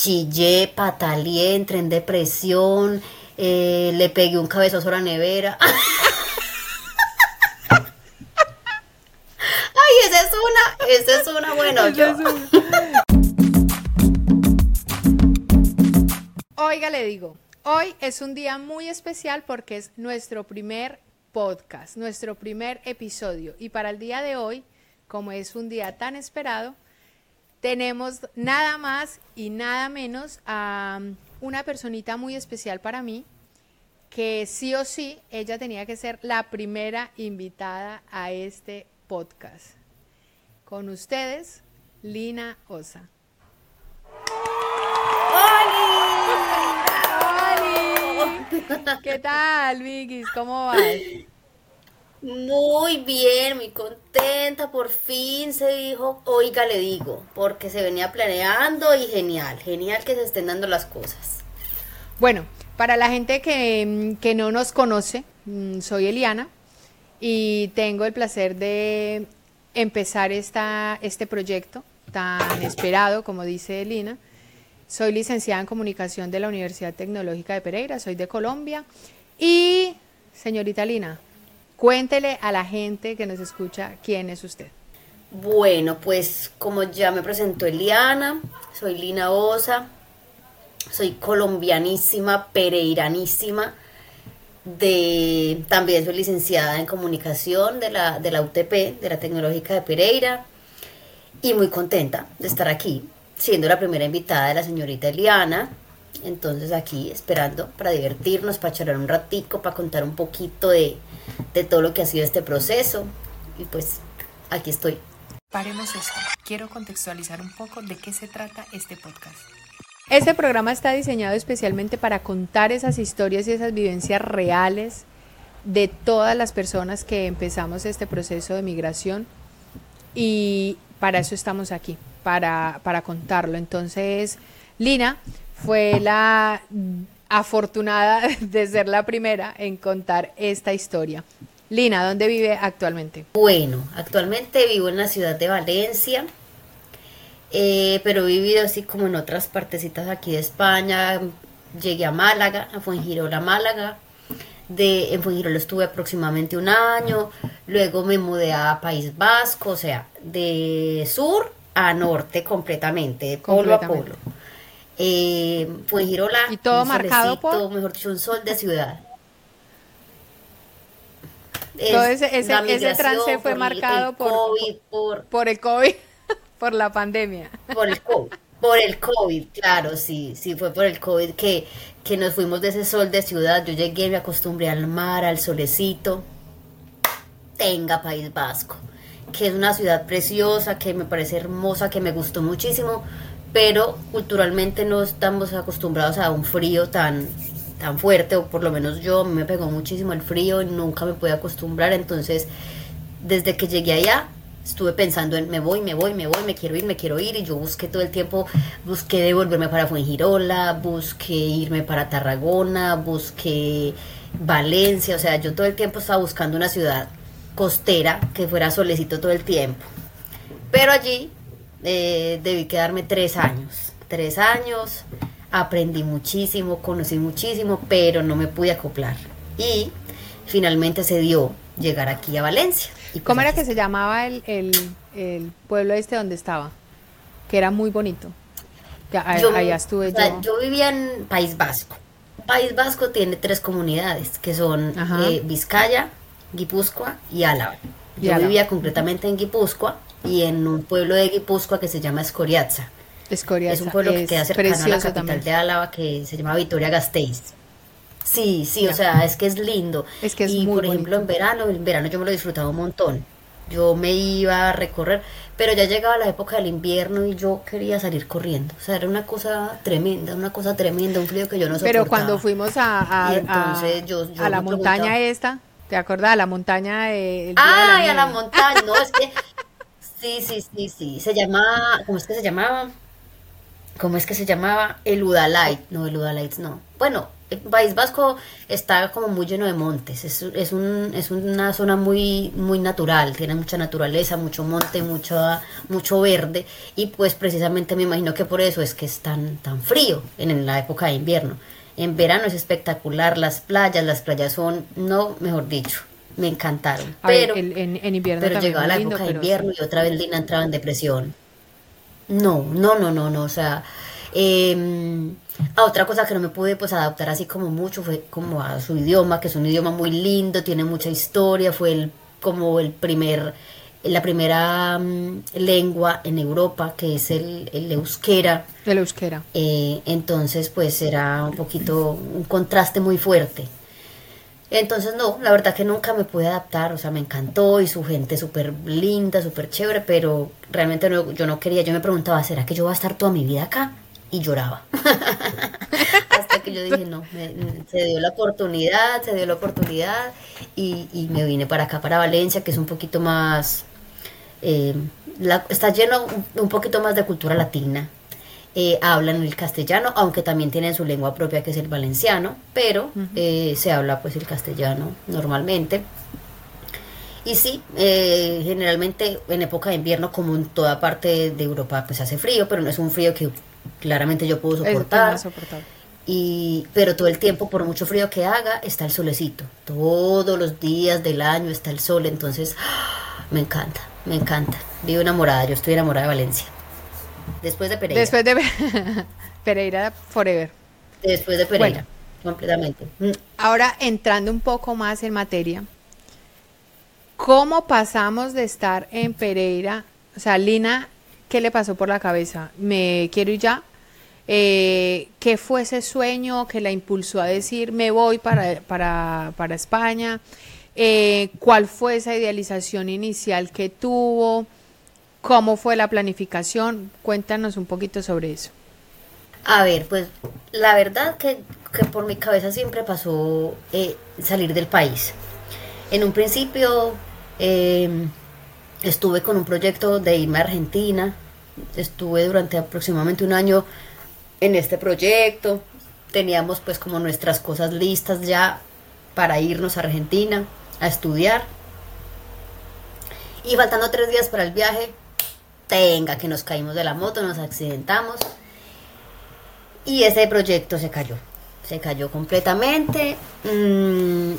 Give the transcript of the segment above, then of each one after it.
chillé, pataleé, entré en depresión, eh, le pegué un cabezazo a la nevera. Ay, esa es una, esa es una, bueno, yo. Oiga, le digo, hoy es un día muy especial porque es nuestro primer podcast, nuestro primer episodio. Y para el día de hoy, como es un día tan esperado, tenemos nada más y nada menos a una personita muy especial para mí, que sí o sí, ella tenía que ser la primera invitada a este podcast. Con ustedes, Lina Osa. ¿Qué tal, Vigis? ¿Cómo vas? Muy bien, muy contenta, por fin se dijo, oiga le digo, porque se venía planeando y genial, genial que se estén dando las cosas. Bueno, para la gente que, que no nos conoce, mm, soy Eliana y tengo el placer de empezar esta, este proyecto tan esperado, como dice Elina. Soy licenciada en comunicación de la Universidad Tecnológica de Pereira, soy de Colombia y, señorita Lina, Cuéntele a la gente que nos escucha quién es usted. Bueno, pues como ya me presentó Eliana, soy Lina Osa, soy colombianísima, pereiranísima, de, también soy licenciada en comunicación de la, de la UTP, de la Tecnológica de Pereira, y muy contenta de estar aquí, siendo la primera invitada de la señorita Eliana. Entonces aquí esperando para divertirnos, para charlar un ratico, para contar un poquito de, de todo lo que ha sido este proceso. Y pues aquí estoy. Paremos esto. Quiero contextualizar un poco de qué se trata este podcast. Este programa está diseñado especialmente para contar esas historias y esas vivencias reales de todas las personas que empezamos este proceso de migración y para eso estamos aquí, para, para contarlo. Entonces, Lina fue la afortunada de ser la primera en contar esta historia. Lina, ¿dónde vive actualmente? Bueno, actualmente vivo en la ciudad de Valencia, eh, pero he vivido así como en otras partecitas aquí de España. Llegué a Málaga, a Fuengirola, Málaga. De, en Fuengirola estuve aproximadamente un año, luego me mudé a País Vasco, o sea, de sur a norte completamente, de polo a polo eh, Girola y todo marcado por mejor dicho un sol de ciudad todo ese, ese, trance fue marcado por, por, por, el COVID, por la pandemia. Por el COVID, por el COVID, claro, sí, sí, fue por el COVID que, que nos fuimos de ese sol de ciudad. Yo llegué, me acostumbré al mar, al solecito. Tenga País Vasco, que es una ciudad preciosa, que me parece hermosa, que me gustó muchísimo, pero culturalmente no estamos acostumbrados a un frío tan, tan fuerte, o por lo menos yo me pegó muchísimo el frío y nunca me pude acostumbrar, entonces desde que llegué allá estuve pensando en me voy, me voy, me voy, me quiero ir, me quiero ir. Y yo busqué todo el tiempo, busqué devolverme para Fuengirola, busqué irme para Tarragona, busqué Valencia, o sea, yo todo el tiempo estaba buscando una ciudad costera que fuera solecito todo el tiempo. Pero allí eh, debí quedarme tres años. Tres años, aprendí muchísimo, conocí muchísimo, pero no me pude acoplar. Y finalmente se dio llegar aquí a Valencia. Y pues ¿Cómo era que se llamaba el, el, pueblo este donde estaba? Que era muy bonito. yo, allá estuve yo. Yo vivía en País Vasco. País Vasco tiene tres comunidades, que son eh, Vizcaya, Guipúzcoa y Álava. Yo vivía concretamente en Guipúzcoa y en un pueblo de Guipúzcoa que se llama Escoriaza. Escoriaza. Es un pueblo que queda cercano a la capital de Álava que se llama Vitoria Gasteiz. Sí, sí, o sea, es que es lindo. Es que es y por ejemplo en verano, en verano yo me lo disfrutaba un montón. Yo me iba a recorrer, pero ya llegaba la época del invierno y yo quería salir corriendo. O sea, era una cosa tremenda, una cosa tremenda, un frío que yo no soportaba. Pero cuando fuimos a, a, entonces yo, a la montaña esta, ¿te acuerdas? A la montaña de... Ay, a la montaña, no, es que Sí, sí, sí, sí. Se llamaba, ¿cómo es que se llamaba? ¿Cómo es que se llamaba? El Udalight. No, el Udalight no. bueno, el País Vasco está como muy lleno de montes, es, es, un, es una zona muy, muy natural, tiene mucha naturaleza, mucho monte, mucho, mucho verde y pues precisamente me imagino que por eso es que es tan, tan frío en, la época de invierno. En verano es espectacular, las playas, las playas son, no, mejor dicho, me encantaron. pero en, invierno pero llegaba la época de invierno y otra vez Lina entraba en depresión. No, no, no, no, no, o sea, eh, a otra cosa que no me pude pues adaptar así como mucho fue como a su idioma, que es un idioma muy lindo, tiene mucha historia, fue el, como el primer, la primera mm, lengua en Europa, que es el, el euskera. El euskera. Eh, entonces pues era un poquito, un contraste muy fuerte. Entonces no, la verdad que nunca me pude adaptar, o sea, me encantó y su gente súper linda, súper chévere, pero realmente no, yo no quería, yo me preguntaba, ¿será que yo voy a estar toda mi vida acá? y lloraba. Hasta que yo dije, no, se dio la oportunidad, se dio la oportunidad y, me vine para acá, para Valencia, que es un poquito más, eh, está lleno un, poquito más de cultura latina. Eh, hablan el castellano, aunque también tienen su lengua propia que es el valenciano, pero eh, se habla pues el castellano normalmente. Y sí, generalmente en época de invierno, como en toda parte de Europa, pues hace frío, pero no es un frío que claramente yo puedo soportar. Y, pero todo el tiempo, por mucho frío que haga, está el solecito. Todos los días del año está el sol. Entonces, me encanta, me encanta. Vivo enamorada, yo estoy enamorada de Valencia. Después de Pereira. Después de Pereira Forever. Después de Pereira, completamente. Mm. Ahora, entrando un poco más en materia, ¿cómo pasamos de estar en Pereira? O sea, Lina ¿Qué le pasó por la cabeza? ¿Me quiero ir ya? Eh, ¿Qué fue ese sueño que la impulsó a decir me voy para, para, España? Eh, ¿Cuál fue esa idealización inicial que tuvo? ¿Cómo fue la planificación? Cuéntanos un poquito sobre eso. A ver, pues la verdad que, por mi cabeza siempre pasó eh, salir del país. En un principio estuve con un proyecto de irme a Argentina, estuve durante aproximadamente un año en este proyecto, teníamos pues como nuestras cosas listas ya para irnos a Argentina a estudiar. Y faltando tres días para el viaje, tenga que nos caímos de la moto, nos accidentamos y ese proyecto se cayó. Se cayó completamente. Mm,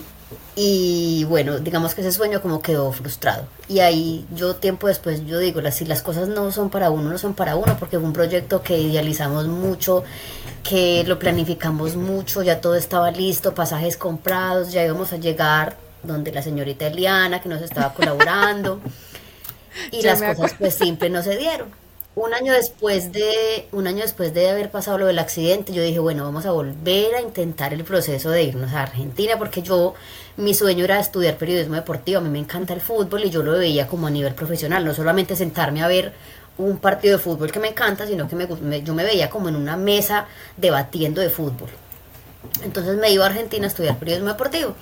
y bueno, digamos que ese sueño como quedó frustrado. Y ahí yo tiempo después, yo digo, si las cosas no son para uno, no son para uno, porque fue un proyecto que idealizamos mucho, que lo planificamos mucho, ya todo estaba listo, pasajes comprados, ya íbamos a llegar donde la señorita Eliana, que nos estaba colaborando. y las cosas pues siempre no se dieron. Un año después de un año después de haber pasado lo del accidente yo dije bueno vamos a volver a intentar el proceso de irnos a Argentina porque yo mi sueño era estudiar periodismo deportivo. A mí me encanta el fútbol y yo lo veía como a nivel profesional no solamente sentarme a ver un partido de fútbol que me encanta sino que me, yo me veía como en una mesa debatiendo de fútbol. Entonces me iba a Argentina a estudiar periodismo deportivo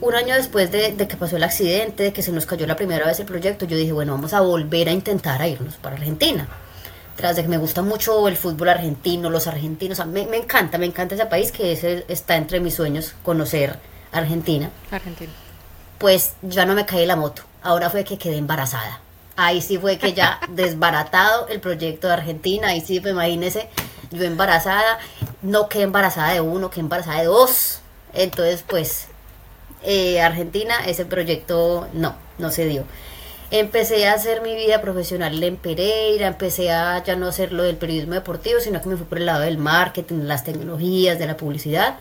un año después de, que pasó el accidente, de que se nos cayó la primera vez el proyecto, yo dije, bueno, vamos a volver a intentar a irnos para Argentina. Tras de que me gusta mucho el fútbol argentino, los argentinos, me, encanta, me encanta ese país que está entre mis sueños, conocer Argentina. Argentina. Pues ya no me caí la moto, ahora fue que quedé embarazada. Ahí sí fue que ya desbaratado el proyecto de Argentina, ahí sí, pues imagínese, yo embarazada, no quedé embarazada de uno, quedé embarazada de dos. Entonces, pues eh, Argentina, ese proyecto no, no se dio. Empecé a hacer mi vida profesional en Pereira, empecé a ya no hacer lo del periodismo deportivo, sino que me fui por el lado del marketing, las tecnologías, de la publicidad,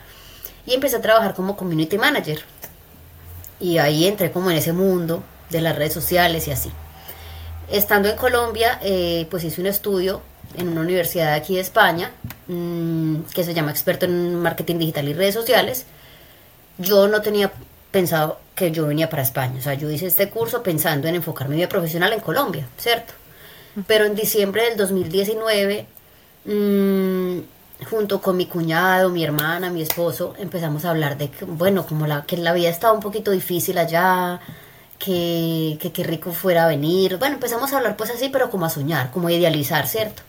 y empecé a trabajar como community manager. Y ahí entré como en ese mundo de las redes sociales y así. Estando en Colombia, eh, pues hice un estudio en una universidad aquí de España, mm, que se llama experto en marketing digital y redes sociales. Yo no tenía pensado que yo venía para España. O sea, yo hice este curso pensando en enfocar mi vida profesional en Colombia, ¿cierto? Pero en diciembre del 2019, mm, junto con mi cuñado, mi hermana, mi esposo, empezamos a hablar de que, bueno, como la, que la vida estaba un poquito difícil allá, que, que, rico fuera venir. Bueno, empezamos a hablar pues así, pero como a soñar, como a idealizar, ¿cierto?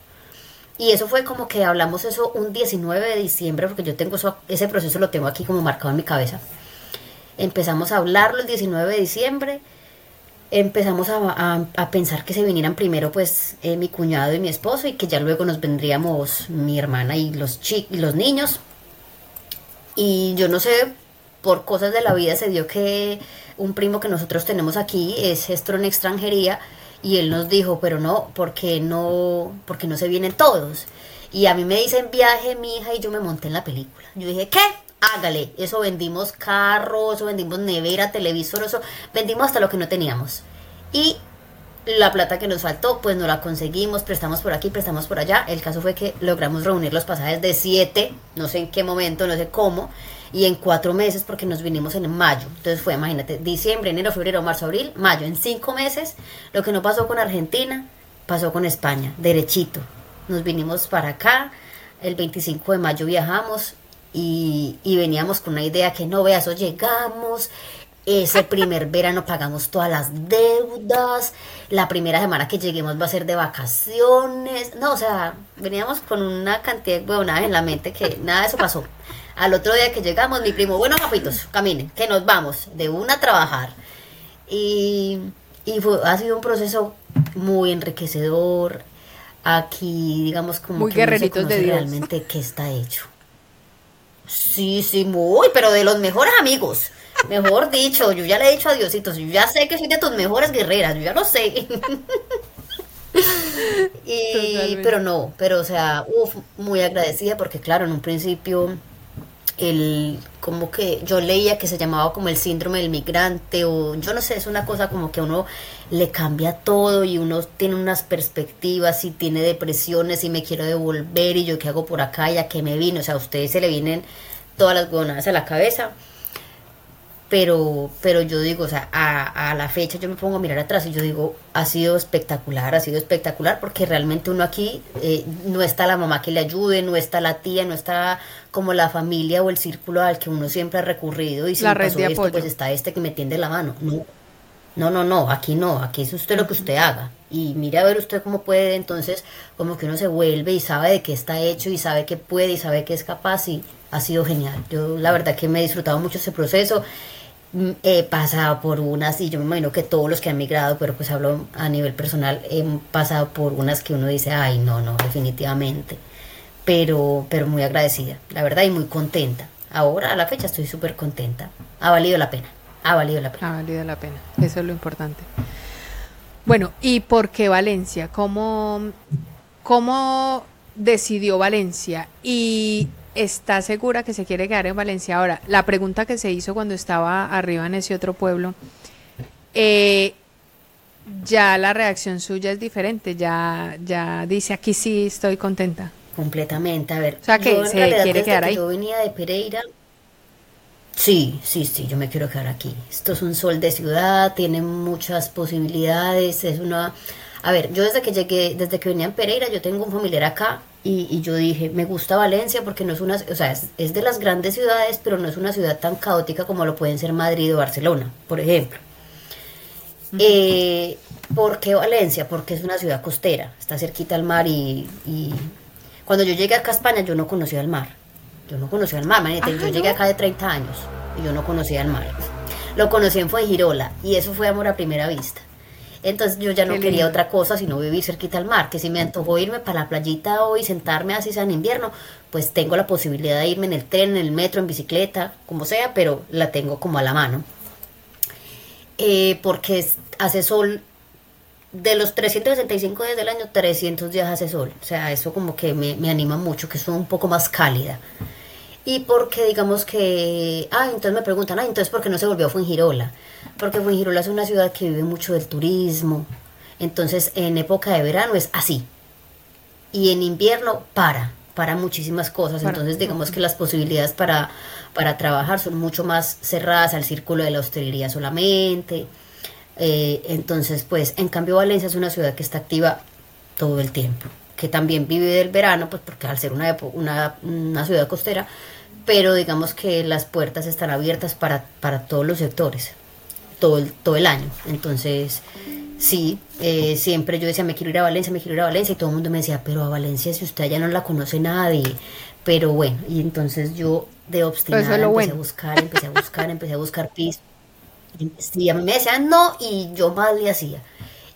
y eso fue como que hablamos eso un 19 de diciembre, porque yo tengo eso, ese proceso lo tengo aquí como marcado en mi cabeza. Empezamos a hablarlo el 19 de diciembre, empezamos a, a, pensar que se vinieran primero pues eh, mi cuñado y mi esposo y que ya luego nos vendríamos mi hermana y los, chi y los niños. Y yo no sé, por cosas de la vida se dio que un primo que nosotros tenemos aquí es gestor en extranjería y él nos dijo, pero no, porque no, porque no se vienen todos. Y a mí me dicen viaje mi hija y yo me monté en la película. Yo dije, ¿qué? Hágale. Eso vendimos carros, eso vendimos nevera, televisor, eso vendimos hasta lo que no teníamos. Y la plata que nos faltó, pues no la conseguimos, prestamos por aquí, prestamos por allá. El caso fue que logramos reunir los pasajes de siete, no sé en qué momento, no sé cómo, y en cuatro meses porque nos vinimos en mayo. Entonces fue, imagínate, diciembre, enero, febrero, marzo, abril, mayo. En cinco meses, lo que no pasó con Argentina, pasó con España, derechito. Nos vinimos para acá, el 25 de mayo viajamos y, y veníamos con una idea que no veas, o llegamos, ese primer verano pagamos todas las deudas. La primera semana que lleguemos va a ser de vacaciones. No, o sea, veníamos con una cantidad de huevonadas en la mente que nada de eso pasó. Al otro día que llegamos, mi primo, bueno, papitos, caminen, que nos vamos de una a trabajar. Y, y fue, ha sido un proceso muy enriquecedor. Aquí, digamos, como muy que de Dios. realmente qué está hecho. Sí, sí, muy, pero de los mejores amigos. Mejor dicho, yo ya le he dicho a Diositos, yo ya sé que soy de tus mejores guerreras, yo ya lo sé. y, pero no, pero o sea, uf, muy agradecida porque claro, en un principio el como que yo leía que se llamaba como el síndrome del migrante o yo no sé, es una cosa como que uno le cambia todo y uno tiene unas perspectivas y tiene depresiones y me quiero devolver y yo qué hago por acá ya que me vino, o sea, a ustedes se le vienen todas las gonadas a la cabeza. Pero, pero yo digo, o sea, a, a la fecha yo me pongo a mirar atrás y yo digo, ha sido espectacular, ha sido espectacular, porque realmente uno aquí eh, no está la mamá que le ayude, no está la tía, no está como la familia o el círculo al que uno siempre ha recurrido y si La me pasó esto, apoyo. pues está este que me tiende la mano. No, no, no, no, aquí no, aquí es usted lo que usted haga. Y mire a ver usted cómo puede, entonces como que uno se vuelve y sabe de qué está hecho y sabe que puede y sabe que es capaz y ha sido genial. Yo la verdad que me he disfrutado mucho ese proceso. Mm, He pasado por unas y yo me imagino que todos los que han migrado, pero pues hablo a nivel personal, he pasado por unas que uno dice, ay, no, no, definitivamente. Pero, pero muy agradecida, la verdad, y muy contenta. Ahora a la fecha estoy súper contenta. Ha valido la pena, ha valido la pena. Ha valido la pena, eso es lo importante. Bueno, ¿y por qué Valencia? ¿Cómo, cómo decidió Valencia? ¿Y está segura que se quiere quedar en Valencia? Ahora, la pregunta que se hizo cuando estaba arriba en ese otro pueblo, eh, ya la reacción suya es diferente, ya, ya dice aquí sí estoy contenta. Completamente, a ver. O sea, que se quiere quedar que ahí. Yo venía de Pereira. Sí, sí, sí, yo me quiero quedar aquí. Esto es un sol de ciudad, tiene muchas posibilidades, es una... A ver, yo desde que llegué, desde que venía en Pereira, yo tengo un familiar acá y, y yo dije, me gusta Valencia porque no es una, o sea, es, es de las grandes ciudades, pero no es una ciudad tan caótica como lo pueden ser Madrid o Barcelona, por ejemplo. Eh, ¿Por qué Valencia? Porque es una ciudad costera, está cerquita al mar y, y cuando yo llegué acá a España yo no conocía el mar. Yo no conocía el mar, Ah, yo llegué acá de 30 años y yo no conocía el mar. Lo conocí en Fuengirola y eso fue amor a primera vista. Entonces yo ya no Qué quería lindo. otra cosa sino vivir cerquita al mar, que si me antojó irme para la playita hoy, sentarme así sea en invierno, pues tengo la posibilidad de irme en el tren, en el metro, en bicicleta, como sea, pero la tengo como a la mano. Eh, porque hace sol de los 365 días del año, 300 días hace sol. O sea, eso como que me, me anima mucho, que es un poco más cálida. Y porque digamos que, ah, entonces me preguntan, ah, entonces ¿por qué no se volvió a Fuengirola? Porque Fuengirola es una ciudad que vive mucho del turismo. Entonces, en época de verano es así. Y en invierno para, para muchísimas cosas. Para- Entonces, digamos que las posibilidades para, para trabajar son mucho más cerradas al círculo de la hostelería solamente. Eh, entonces, pues, en cambio Valencia es una ciudad que está activa todo el tiempo, que también vive del verano, pues porque al ser una, una, una ciudad costera, pero digamos que las puertas están abiertas para, para todos los sectores, todo el, todo el año. Entonces, Sí, eh, siempre yo decía, me quiero ir a Valencia, me quiero ir a Valencia, y todo el mundo me decía, pero a Valencia si usted ya no la conoce nadie. Pero bueno, y entonces yo de obstinada empecé a buscar, empecé a buscar, empecé a buscar piso. Y a mí me decían no, y yo más le hacía.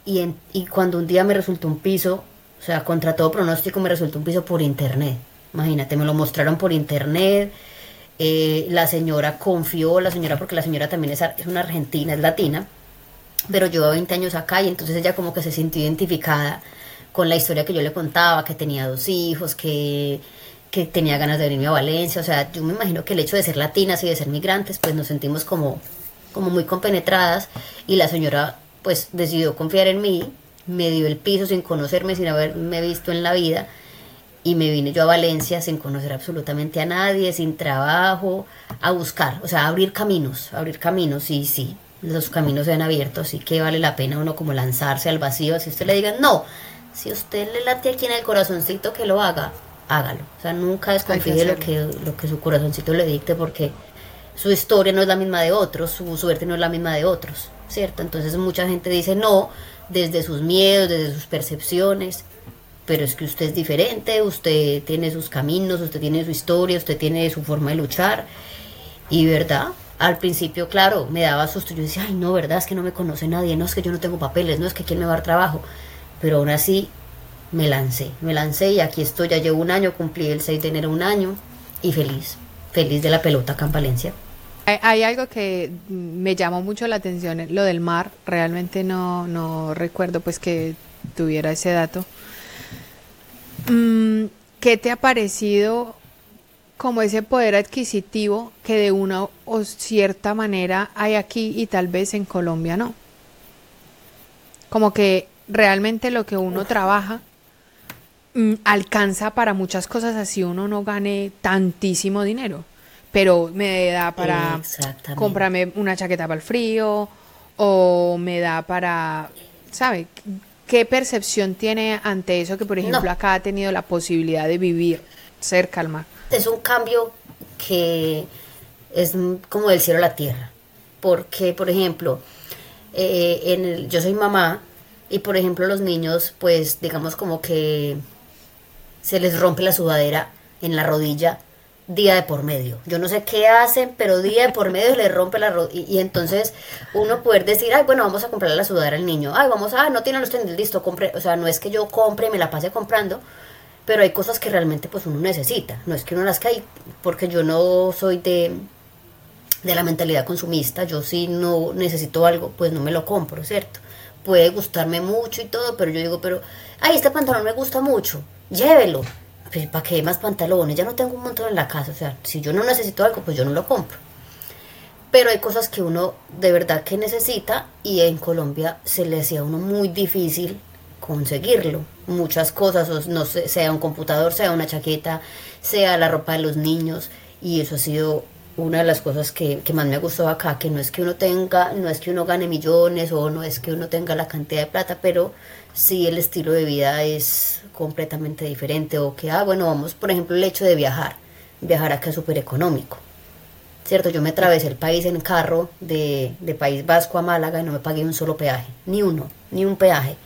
Y, en, y cuando un día me resultó un piso, o sea, contra todo pronóstico me resultó un piso por internet. Imagínate, me lo mostraron por internet. Eh, la señora confió, la señora, porque la señora también es, es una argentina, es latina pero llevo 20 años acá y entonces ella como que se sintió identificada con la historia que yo le contaba, que tenía dos hijos, que, que tenía ganas de venirme a Valencia, o sea, yo me imagino que el hecho de ser latinas y de ser migrantes, pues nos sentimos como, como muy compenetradas y la señora pues decidió confiar en mí, me dio el piso sin conocerme, sin haberme visto en la vida y me vine yo a Valencia sin conocer absolutamente a nadie, sin trabajo, a buscar, o sea, a abrir caminos, abrir caminos y sí, los caminos se han abierto, así que vale la pena uno como lanzarse al vacío, si usted le diga, no, si usted le late aquí en el corazoncito que lo haga, hágalo, o sea, nunca desconfíe de lo que, lo que su corazoncito le dicte porque su historia no es la misma de otros, su suerte no es la misma de otros, ¿cierto? Entonces mucha gente dice no desde sus miedos, desde sus percepciones, pero es que usted es diferente, usted tiene sus caminos, usted tiene su historia, usted tiene su forma de luchar y verdad, al principio, claro, me daba susto. Yo decía, ay, no, verdad, es que no me conoce nadie, no es que yo no tengo papeles, no es que quién me va a dar trabajo. Pero aún así, me lancé, me lancé y aquí estoy, ya llevo un año, cumplí el 6 de enero un año y feliz, feliz de la pelota acá en Valencia. Hay, algo que me llamó mucho la atención, lo del mar, realmente no, no recuerdo pues que tuviera ese dato. Mm, ¿Qué te ha parecido como ese poder adquisitivo que de una o cierta manera hay aquí y tal vez en Colombia no. Como que realmente lo que uno trabaja mm, alcanza para muchas cosas así uno no gane tantísimo dinero, pero me da para comprarme una chaqueta para el frío o me da para, ¿sabe? ¿Qué percepción tiene ante eso que por ejemplo acá ha tenido la posibilidad de vivir cerca al mar? es un cambio que es como del cielo a la tierra. Porque, por ejemplo, eh, en el, yo soy mamá y, por ejemplo, los niños, pues, digamos como que se les rompe la sudadera en la rodilla día de por medio. Yo no sé qué hacen, pero día de por medio les rompe la rodilla. Y, entonces uno poder decir, ay, bueno, vamos a comprarle la sudadera al niño. Ay, vamos, a, no tienen los tenis, listo, compre. O sea, no es que yo compre y me la pase comprando, pero hay cosas que realmente pues uno necesita, no es que uno las cae, porque yo no soy de, de la mentalidad consumista, yo si no necesito algo, pues no me lo compro, ¿cierto? Puede gustarme mucho y todo, pero yo digo, pero, ay, este pantalón me gusta mucho, llévelo. Pues, ¿Para qué más pantalones? Ya no tengo un montón en la casa, o sea, si yo no necesito algo, pues yo no lo compro. Pero hay cosas que uno de verdad que necesita y en Colombia se le hacía a uno muy difícil conseguirlo. Muchas cosas, no sé, sea un computador, sea una chaqueta, sea la ropa de los niños. Y eso ha sido una de las cosas que, más me gustó acá, que no es que uno tenga, no es que uno gane millones o no es que uno tenga la cantidad de plata, pero sí el estilo de vida es completamente diferente. O que, ah, bueno, vamos, por ejemplo, el hecho de viajar. Viajar acá es súper económico. ¿Cierto? Yo me atravesé el país en carro de, de País Vasco a Málaga y no me pagué un solo peaje, ni uno, ni un peaje.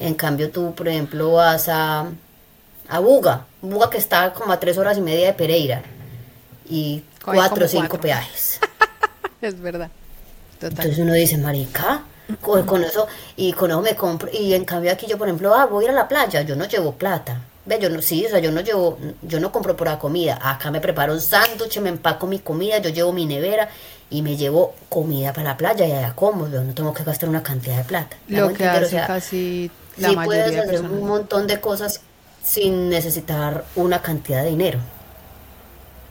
En cambio tú, por ejemplo, vas a, a Buga, Buga que está como a tres horas y media de Pereira y cuatro o cinco peajes. es verdad. Entonces uno dice, marica, con, eso, y con eso me compro, y en cambio aquí yo, por ejemplo, ah, voy a ir a la playa, yo no llevo plata. Ve, yo no, sí, o sea, yo no llevo, yo no compro por la comida. Acá me preparo un sándwich, me empaco mi comida, yo llevo mi nevera y me llevo comida para la playa y allá como, yo no tengo que gastar una cantidad de plata. Lo que hace casi sí puedes hacer un montón de cosas sin necesitar una cantidad de dinero.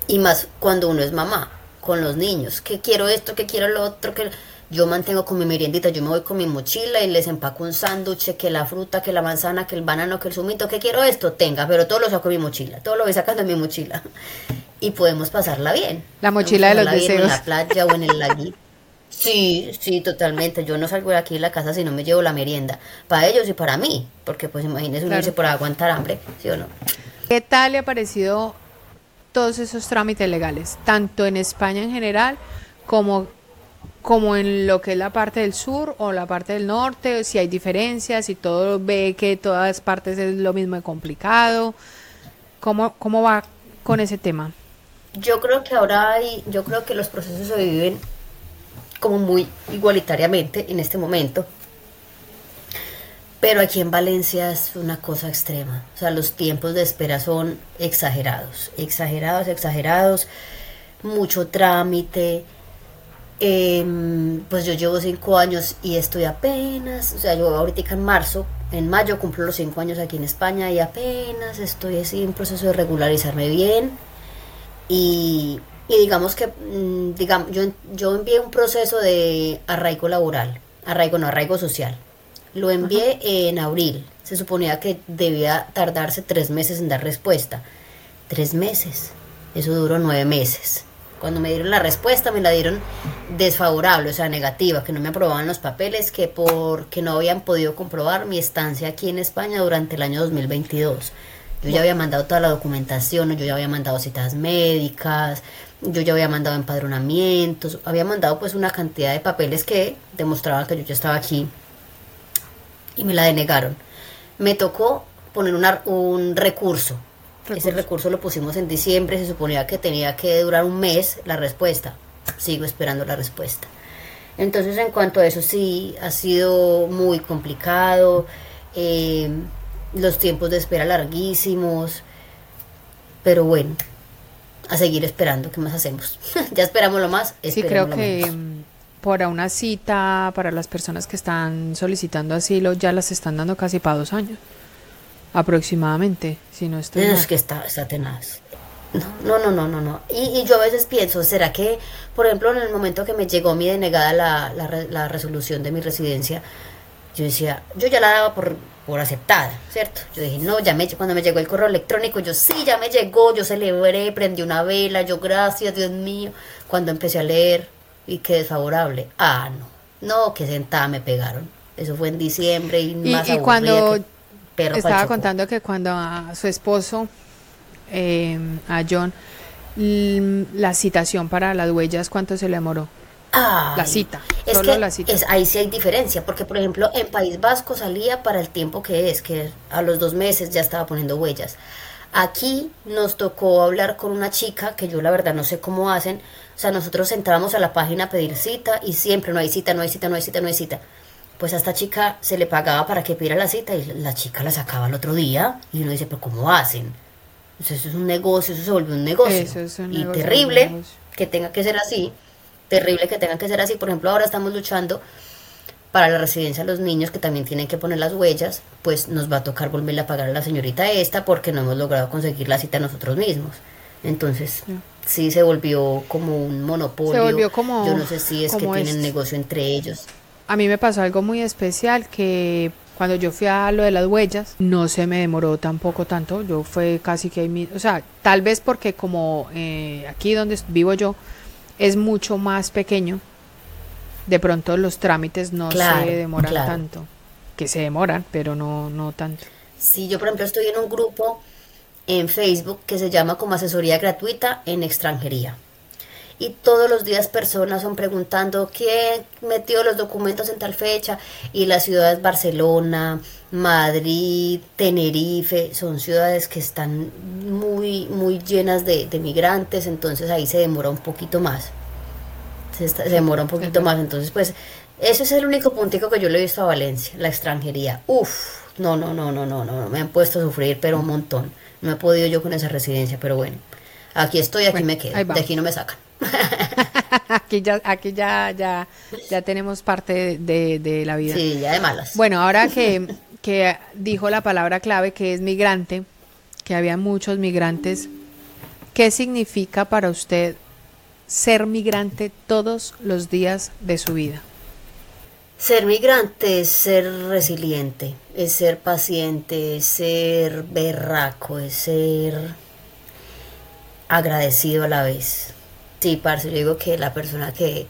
Y más cuando uno es mamá, con los niños, que quiero esto, que quiero lo otro, que yo mantengo con mi meriendita, yo me voy con mi mochila y les empaco un sándwich, que la fruta, que la manzana, que el banano, que el zumito, que quiero esto, tenga, pero todo lo saco en mi mochila, todo lo voy sacando en mi mochila. Y podemos pasarla bien. La mochila de los deseos. En la playa o en el laguito. Sí, sí, totalmente. Yo no salgo de aquí de la casa si no me llevo la merienda. Para ellos y para mí. Porque pues imagínese uno por aguantar hambre, ¿sí o no? ¿Qué tal le ha parecido todos esos trámites legales? Tanto en España en general como como en lo que es la parte del sur o la parte del norte, si hay diferencias, si todo ve que todas partes es lo mismo de complicado. ¿Cómo, cómo va con ese tema? Yo creo que ahora hay, yo creo que los procesos se viven como muy igualitariamente en este momento. Pero aquí en Valencia es una cosa extrema. O sea, los tiempos de espera son exagerados, exagerados, exagerados. Mucho trámite. Em, pues yo llevo cinco años y estoy apenas, o sea, yo ahorita en marzo, en mayo cumplo los cinco años aquí en España y apenas estoy así en proceso de regularizarme bien. Y, digamos que, mm, digamos, yo, yo envié un proceso de arraigo laboral, arraigo no, arraigo social. Lo envié en abril. Se suponía que debía tardarse tres meses en dar respuesta. Tres meses. Eso duró nueve meses. Cuando me dieron la respuesta me la dieron desfavorable, o sea, negativa, que no me aprobaban los papeles, que porque no habían podido comprobar mi estancia aquí en España durante el año 2022. Yo ya había mandado toda la documentación, yo ya había mandado citas médicas, yo ya había mandado empadronamientos, había mandado pues una cantidad de papeles que demostraban que yo ya estaba aquí y me la denegaron. Me tocó poner un recurso. Ese recurso lo pusimos en diciembre, se suponía que tenía que durar un mes la respuesta. Sigo esperando la respuesta. Entonces, en cuanto a eso, sí, ha sido muy complicado. Eh, los tiempos de espera larguísimos. Pero bueno, a seguir esperando. ¿Qué más hacemos? ya esperamos lo más. Sí, creo que para una cita para las personas que están solicitando asilo ya las están dando casi para dos años aproximadamente si no estoy es que está, está tenaz no, no, no, no, no. Y, y, yo a veces pienso, ¿será que, por ejemplo, en el momento que me llegó mi denegada la, la, la resolución de mi residencia, yo decía, yo ya la daba por, por aceptada, ¿cierto? Yo dije, no, ya me, cuando me llegó el correo electrónico, yo sí, ya me llegó, yo celebré, prendí una vela, yo gracias, Dios mío. Cuando empecé a leer, y qué desfavorable. Ah, no. No, que sentada me pegaron. Eso fue en diciembre y, más y cuando estaba contando que cuando a su esposo, em, a John, la citación para las huellas, ¿cuánto se le demoró? la cita, es solo la cita. Es, ahí sí hay diferencia, porque por ejemplo en País Vasco salía para el tiempo que es, que a los dos meses ya estaba poniendo huellas. Aquí nos tocó hablar con una chica, que yo la verdad no sé cómo hacen, o sea, nosotros entrábamos a la página a pedir cita y siempre no hay cita, no hay cita, no hay cita, no hay cita. Pues a esta chica se le pagaba para que pidiera la cita y la chica la sacaba el otro día y uno dice, pero ¿cómo hacen? eso es un negocio, eso se volvió un negocio. y terrible que tenga que ser así, terrible que tenga que ser así. Por ejemplo, ahora estamos luchando para la residencia de los niños que también tienen que poner las huellas, pues nos va a tocar volverle a pagar a la señorita esta porque no hemos logrado conseguir la cita nosotros mismos. Entonces, sí, se volvió como un monopolio. Se volvió como... Yo no sé si es que tienen negocio entre ellos. A mí me pasó algo muy especial que cuando yo fui a lo de las huellas, no se me demoró tampoco tanto. Yo fue casi que ahí O sea, tal vez porque como eh, aquí donde vivo yo es mucho más pequeño, de pronto los trámites no se demoran tanto, que se demoran, pero no, no tanto. Sí, yo por ejemplo estoy en un grupo en Facebook que se llama como asesoría gratuita en extranjería. Y todos los días personas son preguntando quién metió los documentos en tal fecha. Y las ciudades Barcelona, Madrid, Tenerife, son ciudades que están muy, muy llenas de, de migrantes, entonces ahí se demora un poquito más se, demora un poquito más. Entonces, pues, ese es el único puntico que yo le he visto a Valencia, la extranjería. Uf, no, no, no, no, no, no, me han puesto a sufrir, pero un montón. No he podido yo con esa residencia, pero bueno, aquí estoy, aquí me quedo, de aquí no me sacan. aquí ya, aquí ya, ya, ya tenemos parte de, de la vida. Sí, ya de malas. Bueno, ahora que, que dijo la palabra clave que es migrante, que había muchos migrantes, ¿qué significa para usted ser migrante todos los días de su vida? Ser migrante es ser resiliente, es ser paciente, es ser berraco, es ser agradecido a la vez. Sí, parce, yo digo que la persona que,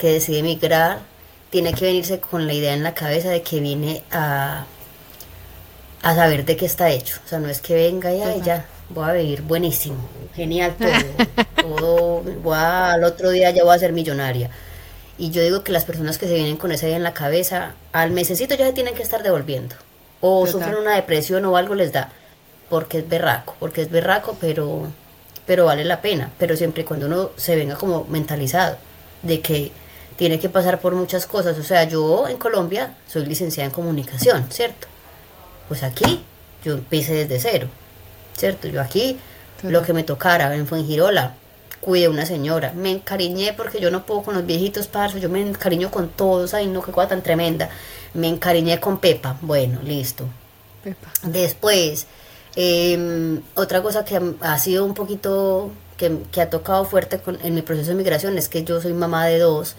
decide migrar tiene que venirse con la idea en la cabeza de que viene a, a saber de qué está hecho. O sea, no es que venga y ya, voy a vivir buenísimo, genial todo, todo al otro día ya voy a ser millonaria. Y yo digo que las personas que se vienen con esa idea en la cabeza, al mesecito ya se tienen que estar devolviendo. O sufren una depresión o algo les da. Porque es berraco, porque es berraco, pero, pero vale la pena. Pero siempre y cuando uno se venga como mentalizado de que tiene que pasar por muchas cosas. O sea, yo en Colombia soy licenciada en comunicación, ¿cierto? Pues aquí yo empecé desde cero, ¿cierto? Yo aquí lo que me tocara en Fuengirola, cuidé a una señora, me encariñé porque yo no puedo con los viejitos pasos, yo me encariño con todos, ay no, qué cosa tan tremenda. Me encariñé con Pepa, bueno, listo. Pepa. Después, em, otra cosa que ha sido un poquito, que, que ha tocado fuerte con, en mi proceso de migración es que yo soy mamá de dos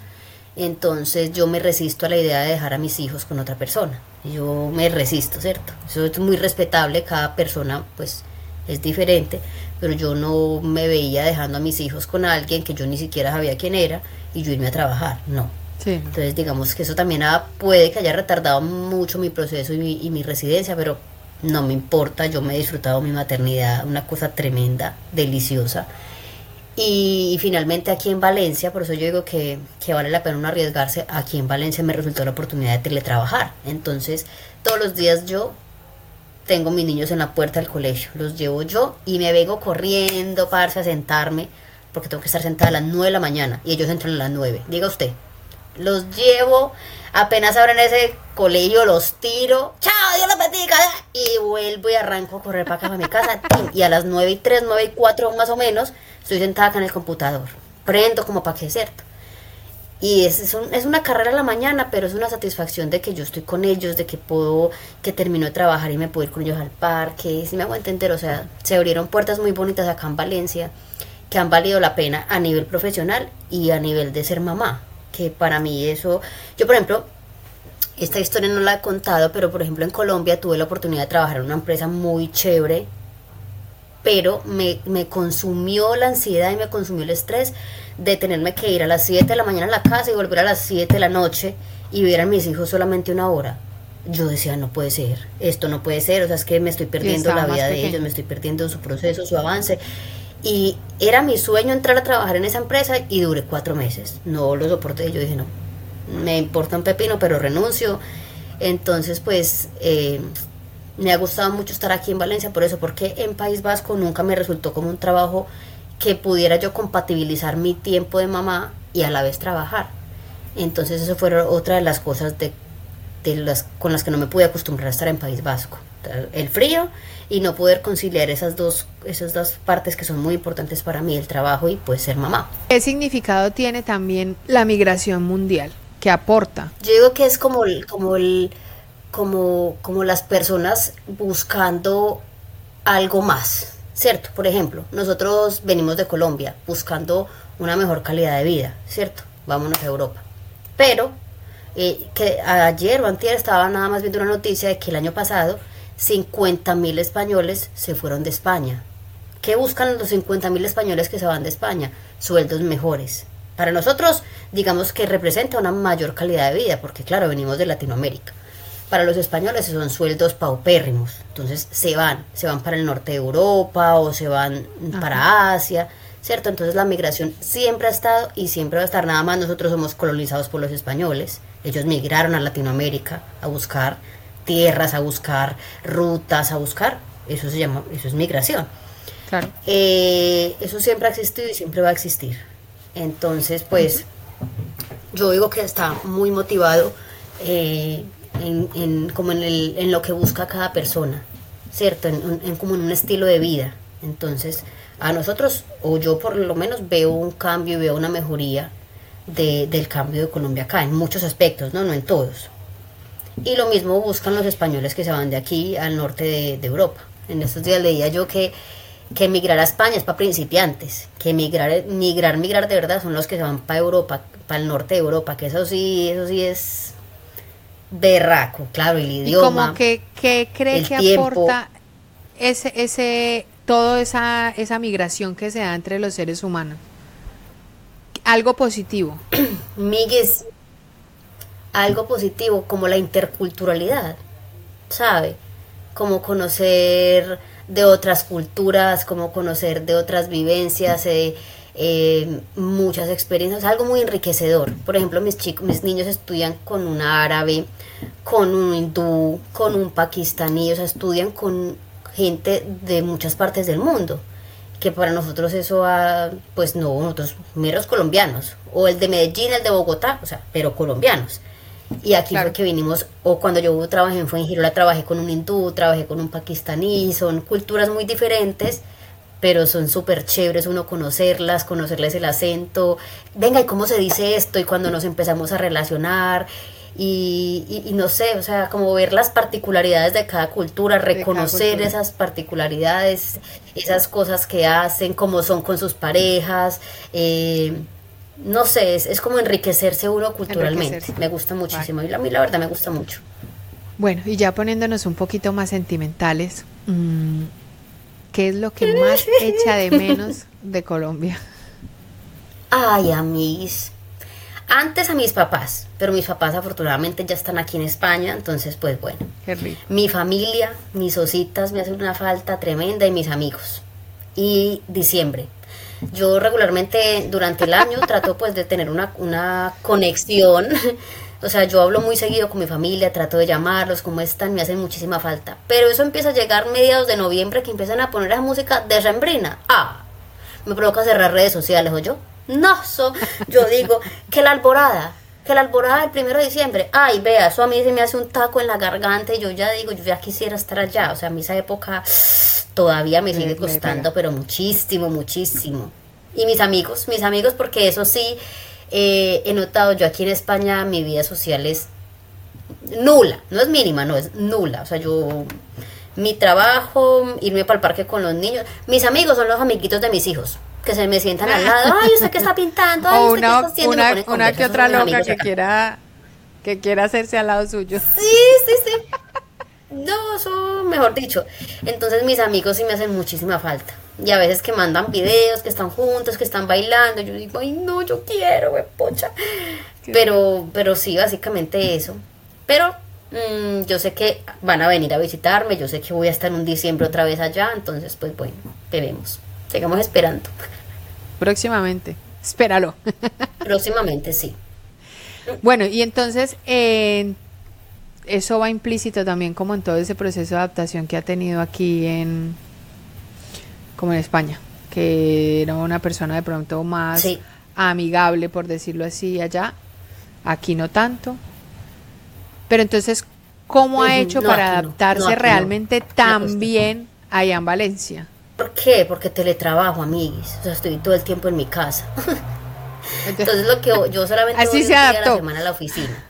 entonces yo me resisto a la idea de dejar a mis hijos con otra persona. Yo me resisto, ¿cierto? Eso es muy respetable, cada persona pues es diferente, pero yo no me veía dejando a mis hijos con alguien que yo ni siquiera sabía quién era y yo irme a trabajar, no. Entonces digamos que eso también puede que haya retardado mucho mi proceso y mi, y mi residencia, pero no me importa, yo me he disfrutado mi maternidad, una cosa tremenda, deliciosa y, finalmente aquí en Valencia, por eso yo digo que, que, vale la pena uno arriesgarse, aquí en Valencia me resultó la oportunidad de teletrabajar. Entonces, todos los días yo tengo mis niños en la puerta del colegio, los llevo yo y me vengo corriendo, para a sentarme, porque tengo que estar sentada a las 9 de la mañana y ellos entran a las 9. Diga usted, los llevo, apenas abren ese colegio, los tiro, chao, Dios bendiga, y vuelvo y arranco a correr para acá, para mi casa, y a las 9 y 3, 9 y 4 más o menos, estoy sentada acá en el computador, prendo como para que es cierto. Y es, es, una carrera a la mañana, pero es una satisfacción de que yo estoy con ellos, de que puedo, que termino de trabajar y me puedo ir con ellos al parque, si me hago entender, o sea, se abrieron puertas muy bonitas acá en Valencia, que han valido la pena a nivel profesional y a nivel de ser mamá, que para mí eso, yo por ejemplo, esta historia no la he contado, pero por ejemplo en Colombia tuve la oportunidad de trabajar en una empresa muy chévere, pero me, me consumió la ansiedad y me consumió el estrés de tenerme que ir a las 7 de la mañana a la casa y volver a las 7 de la noche y ver a mis hijos solamente una hora. Yo decía, no puede ser, esto no puede ser, o sea, es que me estoy perdiendo la vida de ellos, me estoy perdiendo su proceso, su avance. Y era mi sueño entrar a trabajar en esa empresa y duré cuatro meses. No lo soporté, yo dije, no, me importa un pepino, pero renuncio. Entonces, pues, eh, me ha gustado mucho estar aquí en Valencia por eso, porque en País Vasco nunca me resultó como un trabajo que pudiera yo compatibilizar mi tiempo de mamá y a la vez trabajar. Entonces eso fue otra de las cosas de, las, con las que no me pude acostumbrar a estar en País Vasco. El frío y no poder conciliar esas dos, esas dos partes que son muy importantes para mí, el trabajo y pues ser mamá. ¿Qué significado tiene también la migración mundial? ¿Qué aporta? Yo digo que es como como el, como, como las personas buscando algo más, ¿cierto? Por ejemplo, nosotros venimos de Colombia buscando una mejor calidad de vida, ¿cierto? Vámonos a Europa. Pero eh, que ayer o antier estaba nada más viendo una noticia de que el año pasado 50 mil españoles se fueron de España. ¿Qué buscan los 50 mil españoles que se van de España? Sueldos mejores. Para nosotros, digamos que representa una mayor calidad de vida, porque claro, venimos de Latinoamérica para los españoles son sueldos paupérrimos. Entonces se van, se van para el norte de Europa o se van para Asia, ¿cierto? Entonces la migración siempre ha estado y siempre va a estar. Nada más nosotros somos colonizados por los españoles. Ellos migraron a Latinoamérica a buscar tierras, a buscar rutas, a buscar. Eso se llama, eso es migración. Claro. Eh, eso siempre ha existido y siempre va a existir. Entonces, pues, yo digo que está muy motivado. Eh, en, como en, el, en, lo que busca cada persona, ¿cierto? En, como en un estilo de vida. Entonces, a nosotros, o yo por lo menos veo un cambio y veo una mejoría de, del cambio de Colombia acá, en muchos aspectos, ¿no? No en todos. Y lo mismo buscan los españoles que se van de aquí al norte de, de Europa. En estos días leía yo que, que emigrar a España es para principiantes, que migrar, migrar, migrar de verdad son los que se van para Europa, para el norte de Europa, que eso sí, eso sí es berraco, claro, el idioma. ¿Y como que, que cree que aporta ese, ese, toda esa, esa migración que se da entre los seres humanos? Algo positivo. Migues, algo positivo como la interculturalidad, ¿sabe? Como conocer de otras culturas, como conocer de otras vivencias, eh, eh, muchas experiencias, algo muy enriquecedor. Por ejemplo, mis chicos, mis niños estudian con un árabe, con un hindú, con un pakistaní, o sea, estudian con gente de muchas partes del mundo. Que para nosotros eso, pues no, nosotros meros colombianos, o el de Medellín, el de Bogotá, o sea, pero colombianos. Y aquí fue que vinimos, o cuando yo trabajé en Fuengirola, trabajé con un hindú, trabajé con un pakistaní, son culturas muy diferentes, pero son súper chéveres uno conocerlas, conocerles el acento, venga, ¿y cómo se dice esto? Y cuando nos empezamos a relacionar, y, y, no sé, o sea, como ver las particularidades de cada cultura, reconocer esas particularidades, esas cosas que hacen, cómo son con sus parejas, eh, no sé, es, como enriquecerse uno culturalmente. Me gusta muchísimo. Y a mí la verdad me gusta mucho. Bueno, y ya poniéndonos un poquito más sentimentales, mm, ¿qué es lo que más echa de menos de Colombia? Ay, a mis. Antes a mis papás, pero mis papás afortunadamente ya están aquí en España, entonces pues bueno. Qué rico. Mi familia, mis ositas me hacen una falta tremenda y mis amigos. Y diciembre, yo regularmente durante el año trato pues de tener una, una conexión. O sea, yo hablo muy seguido con mi familia, trato de llamarlos, cómo están, me hacen muchísima falta. Pero eso empieza a llegar mediados de noviembre que empiezan a poner esa música de rembrina. Ah, me provoca cerrar redes sociales, ¿o yo? No, so, yo digo que la alborada, que la alborada del primero de diciembre, ay, vea, eso a mí se me hace un taco en la garganta y yo ya digo, yo ya quisiera estar allá. O sea, a mí esa época todavía me sigue costando, pero muchísimo, muchísimo. Y mis amigos, mis amigos, porque eso sí, eh, he notado yo aquí en España, mi vida social es nula, no es mínima, no es nula. O sea, yo, mi trabajo, irme para el parque con los niños, mis amigos son los amiguitos de mis hijos que se me sientan al lado, ay, usted qué está pintando, ay, usted una, qué está haciendo. Una, una que otra loca que quiera, que quiera hacerse al lado suyo. Sí, sí, sí. No, eso, mejor dicho. Entonces mis amigos sí me hacen muchísima falta. Y a veces que mandan videos, que están juntos, que están bailando. Yo digo, ay, no, yo quiero, güey, pocha. Pero, pero sí, básicamente eso. Pero mm, yo sé que van a venir a visitarme. Yo sé que voy a estar en un diciembre otra vez allá. Entonces, pues bueno, veremos. Sigamos esperando. Próximamente. Espéralo. Próximamente, sí. Bueno, y entonces, eh, eso va implícito también como en todo ese proceso de adaptación que ha tenido aquí en como en España, que era una persona de pronto más amigable, por decirlo así, allá. Aquí no tanto. Pero entonces, ¿cómo ha hecho para adaptarse realmente tan bien allá en Valencia? ¿Por qué? Porque teletrabajo, amiguis. O sea, estoy todo el tiempo en mi casa. Entonces, lo que yo solamente así voy se a la semana a la oficina.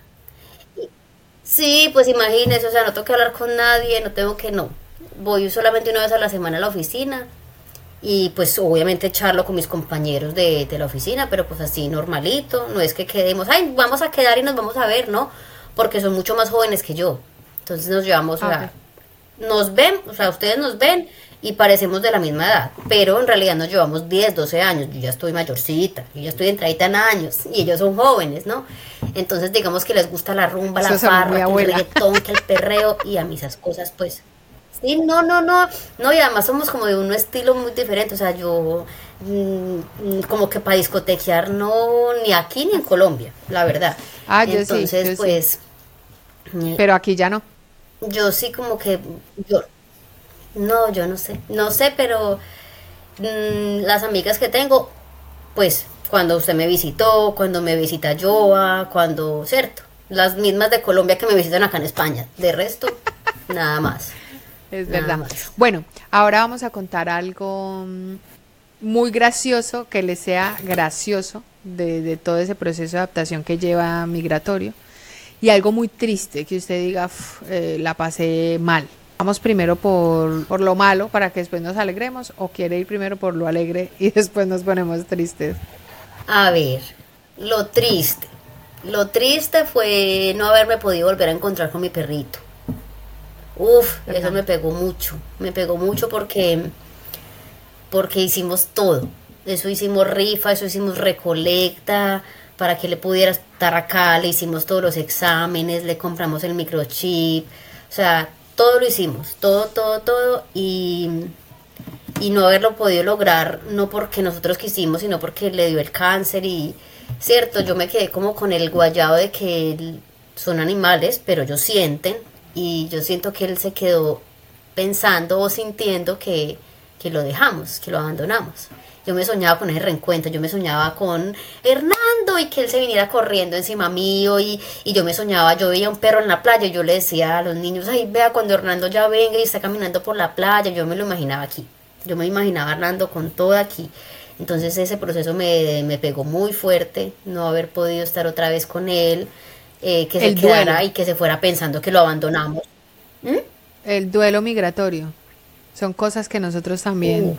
Sí, pues imagínese, o sea, no tengo que hablar con nadie, no tengo que, no. Voy solamente una vez a la semana a la oficina y pues obviamente charlo con mis compañeros de, la oficina, pero pues así normalito, no es que quedemos, ay, vamos a quedar y nos vamos a ver, ¿no? Porque son mucho más jóvenes que yo. Entonces nos llevamos, o sea, nos ven, o sea, ustedes nos ven y parecemos de la misma edad, pero en realidad nos llevamos 10, 12 años, yo ya estoy mayorcita, yo ya estoy entradita en años y ellos son jóvenes, ¿no? Entonces digamos que les gusta la rumba, la farra, el reggaetón, que el perreo y a mí esas cosas pues... Sí, no, no, no, no, y además somos como de un estilo muy diferente, o sea, yo mm, como que para discotequear no, ni aquí ni en Colombia, la verdad. Ah, yo Entonces, pues... Eh, pero aquí ya no. Yo sí como que, yo, no, yo no sé. No sé, pero mm, las amigas que tengo, pues cuando usted me visitó, cuando me visita Joa, cuando, cierto, las mismas de Colombia que me visitan acá en España. De resto, nada más. Es verdad. Bueno, ahora vamos a contar algo mm, muy gracioso, que le sea gracioso de, todo ese proceso de adaptación que lleva migratorio. Y algo muy triste, que usted diga, eh, la pasé mal. Vamos primero por, por lo malo para que después nos alegremos o quiere ir primero por lo alegre y después nos ponemos tristes. A ver, lo triste. Lo triste fue no haberme podido volver a encontrar con mi perrito. Uf, eso me pegó mucho. Me pegó mucho porque porque hicimos todo. Eso hicimos rifa, eso hicimos recolecta para que le pudiera estar acá, le hicimos todos los exámenes, le compramos el microchip. O sea, todo lo hicimos, todo, todo, todo, y, y no haberlo podido lograr, no porque nosotros quisimos, sino porque le dio el cáncer y, cierto, yo me quedé como con el guayado de que son animales, pero ellos sienten y yo siento que él se quedó pensando o sintiendo que, que lo dejamos, que lo abandonamos. Yo me soñaba con ese reencuentro, yo me soñaba con Hernando y que él se viniera corriendo encima mío y, y yo me soñaba, yo veía un perro en la playa y yo le decía a los niños, ay, vea cuando Hernando ya venga y está caminando por la playa, yo me lo imaginaba aquí, yo me imaginaba a Hernando con todo aquí. Entonces ese proceso me, me pegó muy fuerte, no haber podido estar otra vez con él, eh, que se quedara y que se fuera pensando que lo abandonamos. ¿Mm? El duelo migratorio. Son cosas que nosotros también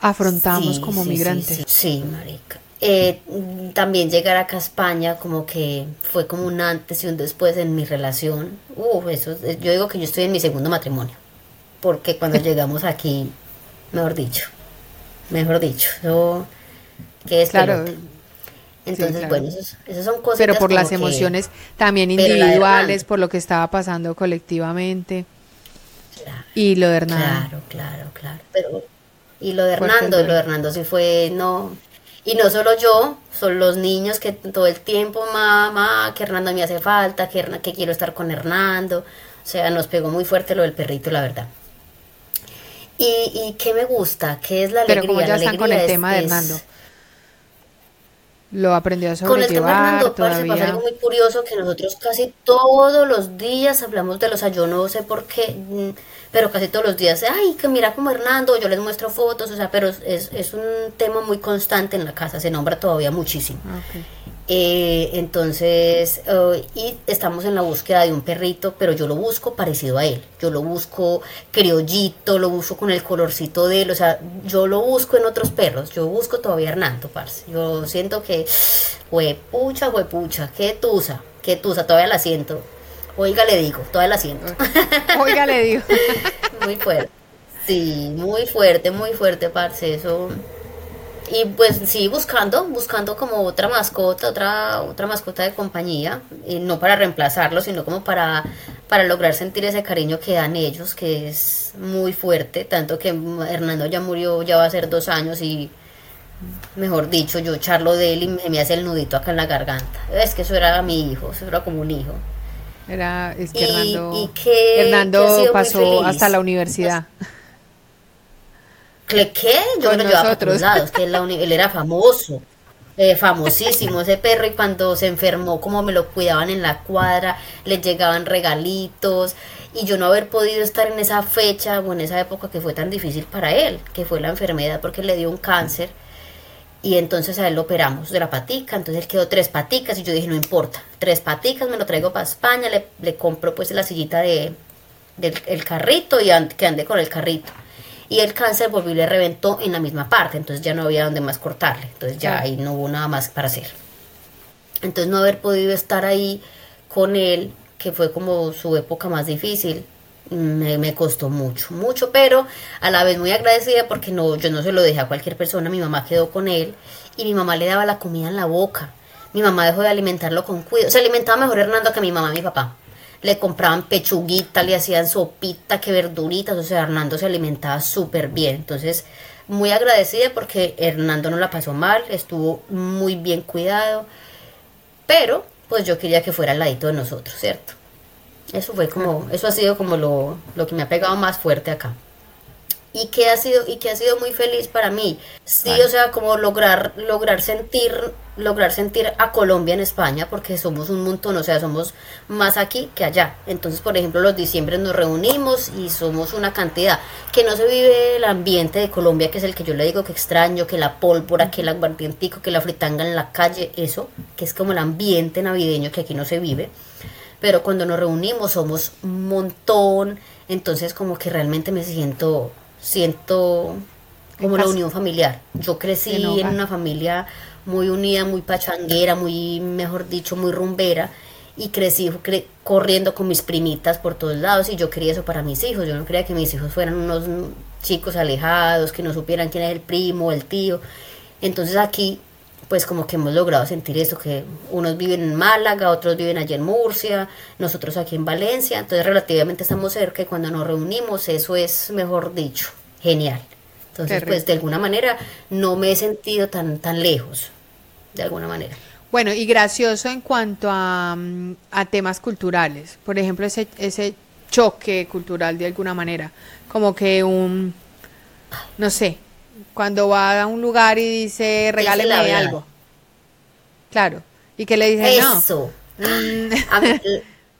afrontamos como migrantes. Sí, marica. Eh, también llegar acá a España como que fue como un antes y un después en mi relación. Uf, eso, yo digo que yo estoy en mi segundo matrimonio. Porque cuando llegamos aquí, mejor dicho, mejor dicho, yo, que es claro, entonces, bueno, esas son cosas. Pero por las emociones también individuales, por lo que estaba pasando colectivamente. y lo de Hernando. Claro, claro, claro. Pero, y lo de Hernando, lo de Hernando sí fue, no. Y no solo yo, son los niños que todo el tiempo, mamá, que Hernando me hace falta, que, que quiero estar con Hernando. O sea, nos pegó muy fuerte lo del perrito, la verdad. Y, y qué me gusta, qué es la alegría. Pero como ya están con el tema de Hernando. Lo aprendió a sobrellevar Con el tema Hernando, todavía. pasa algo muy curioso que nosotros casi todos los días hablamos de los, yo no sé por qué, mm, pero casi todos los días, ay, que mira como Hernando, yo les muestro fotos, o sea, pero es, es un tema muy constante en la casa, se nombra todavía muchísimo. Okay. Eh, entonces, eh, y estamos en la búsqueda de un perrito, pero yo lo busco parecido a él. Yo lo busco criollito, lo busco con el colorcito de él. O sea, yo lo busco en otros perros. Yo busco todavía Hernando, parce. Yo siento que, huepucha, huepucha, qué tusa, qué tusa, todavía la siento. Oiga, le digo, todavía la siento. Oiga, le digo. muy fuerte. Sí, muy fuerte, muy fuerte, parce. Eso y pues sí, buscando, buscando como otra mascota, otra, otra mascota de compañía, y no para reemplazarlo, sino como para, para lograr sentir ese cariño que dan ellos, que es muy fuerte, tanto que Hernando ya murió, ya va a ser dos años y mejor dicho, yo charlo de él y me hace el nudito acá en la garganta. Es que eso era mi hijo, eso era como un hijo. Era, es que Hernando, Hernando pasó hasta la universidad. ¿Qué? Yo lo llevaba por lados, que él, era famoso, eh, famosísimo ese perro y cuando se enfermó como me lo cuidaban en la cuadra, le llegaban regalitos y yo no haber podido estar en esa fecha o en esa época que fue tan difícil para él, que fue la enfermedad porque le dio un cáncer y entonces a él lo operamos de la patica, entonces él quedó tres paticas y yo dije no importa, tres paticas me lo traigo para España, le, le compro pues la sillita de, del el carrito y que ande con el carrito y el cáncer volvió y le reventó en la misma parte, entonces ya no había donde más cortarle, entonces ya ahí no hubo nada más para hacer. Entonces no haber podido estar ahí con él, que fue como su época más difícil, me, me, costó mucho, mucho, pero a la vez muy agradecida porque no, yo no se lo dejé a cualquier persona, mi mamá quedó con él y mi mamá le daba la comida en la boca. Mi mamá dejó de alimentarlo con cuidado. Se alimentaba mejor Hernando que mi mamá y mi papá le compraban pechuguita, le hacían sopita, que verduritas, o sea, Hernando se alimentaba súper bien. Entonces, muy agradecida porque Hernando no la pasó mal, estuvo muy bien cuidado, pero pues yo quería que fuera al ladito de nosotros, ¿cierto? Eso fue como, eso ha sido como lo, lo que me ha pegado más fuerte acá. Y que ha sido y que ha sido muy feliz para mí. Sí o sea como lograr lograr sentir lograr sentir a Colombia en España porque somos un montón o sea somos más aquí que allá. Entonces por ejemplo los diciembre nos reunimos y somos una cantidad. Que no se vive el ambiente de Colombia que es el que yo le digo que extraño que la pólvora que el aguardientico que la fritanga en la calle eso que es como el ambiente navideño que aquí no se vive pero cuando nos reunimos somos un montón entonces como que realmente me siento siento como la unión familiar. Yo crecí en una familia muy unida, muy pachanguera, muy, mejor dicho, muy rumbera y crecí corriendo con mis primitas por todos lados y yo quería eso para mis hijos. Yo no quería que mis hijos fueran unos chicos alejados, que no supieran quién es el primo, el tío. Entonces aquí pues como que hemos logrado sentir eso, que unos viven en Málaga, otros viven allá en Murcia, nosotros aquí en Valencia, entonces relativamente estamos cerca y cuando nos reunimos eso es, mejor dicho, genial. Entonces, pues de alguna manera no me he sentido tan, tan lejos, de alguna manera. Bueno, y gracioso en cuanto a, mm, a temas culturales. Por ejemplo, ese, ese choque cultural de alguna manera. Como que un, no sé, cuando va a un lugar y dice, regáleme algo. Claro. Y que le dice, Eso. no. Mm,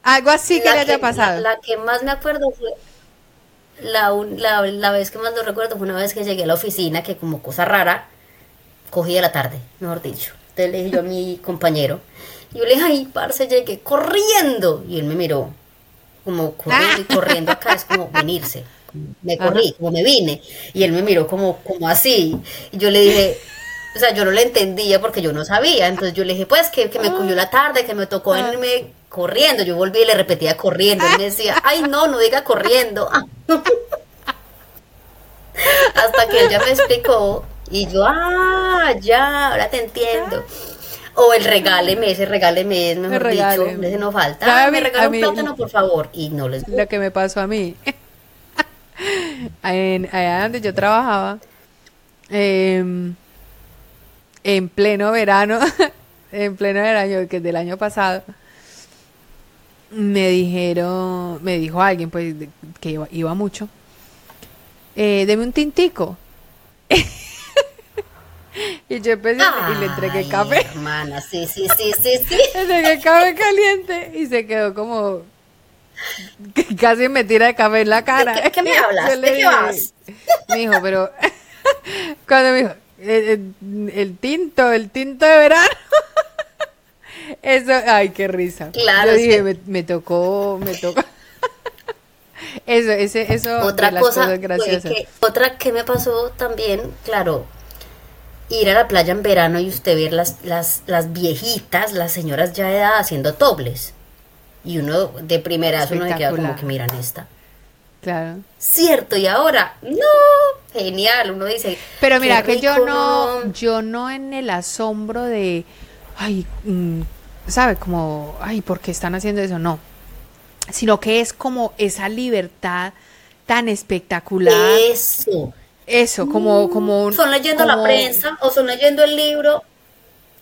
algo así que le haya pasado. La, que más me acuerdo fue, la, la, la, vez que más lo recuerdo fue una vez que llegué a la oficina, que como cosa rara, cogí de la tarde, mejor dicho. Entonces le dije yo a mi compañero, y yo le dije, ay, parce, llegué corriendo. Y él me miró, como corriendo y corriendo acá es como venirse. Me corrí, como me vine. Y él me miró como, como así. Y yo le dije, o sea, yo no le entendía porque yo no sabía. Entonces yo le dije, pues que, que me cogió la tarde, que me tocó irme corriendo. Yo volví y le repetía corriendo. Él me decía, ay, no, no diga corriendo. Hasta que él ya me explicó y yo, ah, ya, ahora te entiendo. O el regáleme, ese regáleme es mejor dicho, ese no falta. Ah, me regala un plátano, por favor. Y no les Lo que me pasó a mí. En, allá donde yo trabajaba, em, en pleno verano, en pleno verano, que es del año pasado, me dijeron, me dijo alguien, pues, que iba, mucho, eh, deme un tintico. Y yo empecé y le entregué café. Hermana, sí, sí, sí, sí, sí. Le entregué café caliente y se quedó como casi me tira de café en la cara. ¿De qué, me hablas? ¿De qué vas? Me dijo, pero cuando me dijo, el, tinto, el tinto de verano. Eso, ay, qué risa. Claro. Yo dije, me, me, tocó, me tocó. Eso, ese, eso. Otra cosa, que, otra que me pasó también, claro, ir a la playa en verano y usted ver las, las, las viejitas, las señoras ya de edad haciendo tobles. Y uno de primera uno se queda como que miran esta. Claro. Cierto, y ahora, no, genial, uno dice. Pero mira que yo no, yo no en el asombro de, ay, mm, ¿sabe? Como, ay, ¿por qué están haciendo eso? No. Sino que es como esa libertad tan espectacular. Eso. Eso, como, como Son leyendo la prensa o son leyendo el libro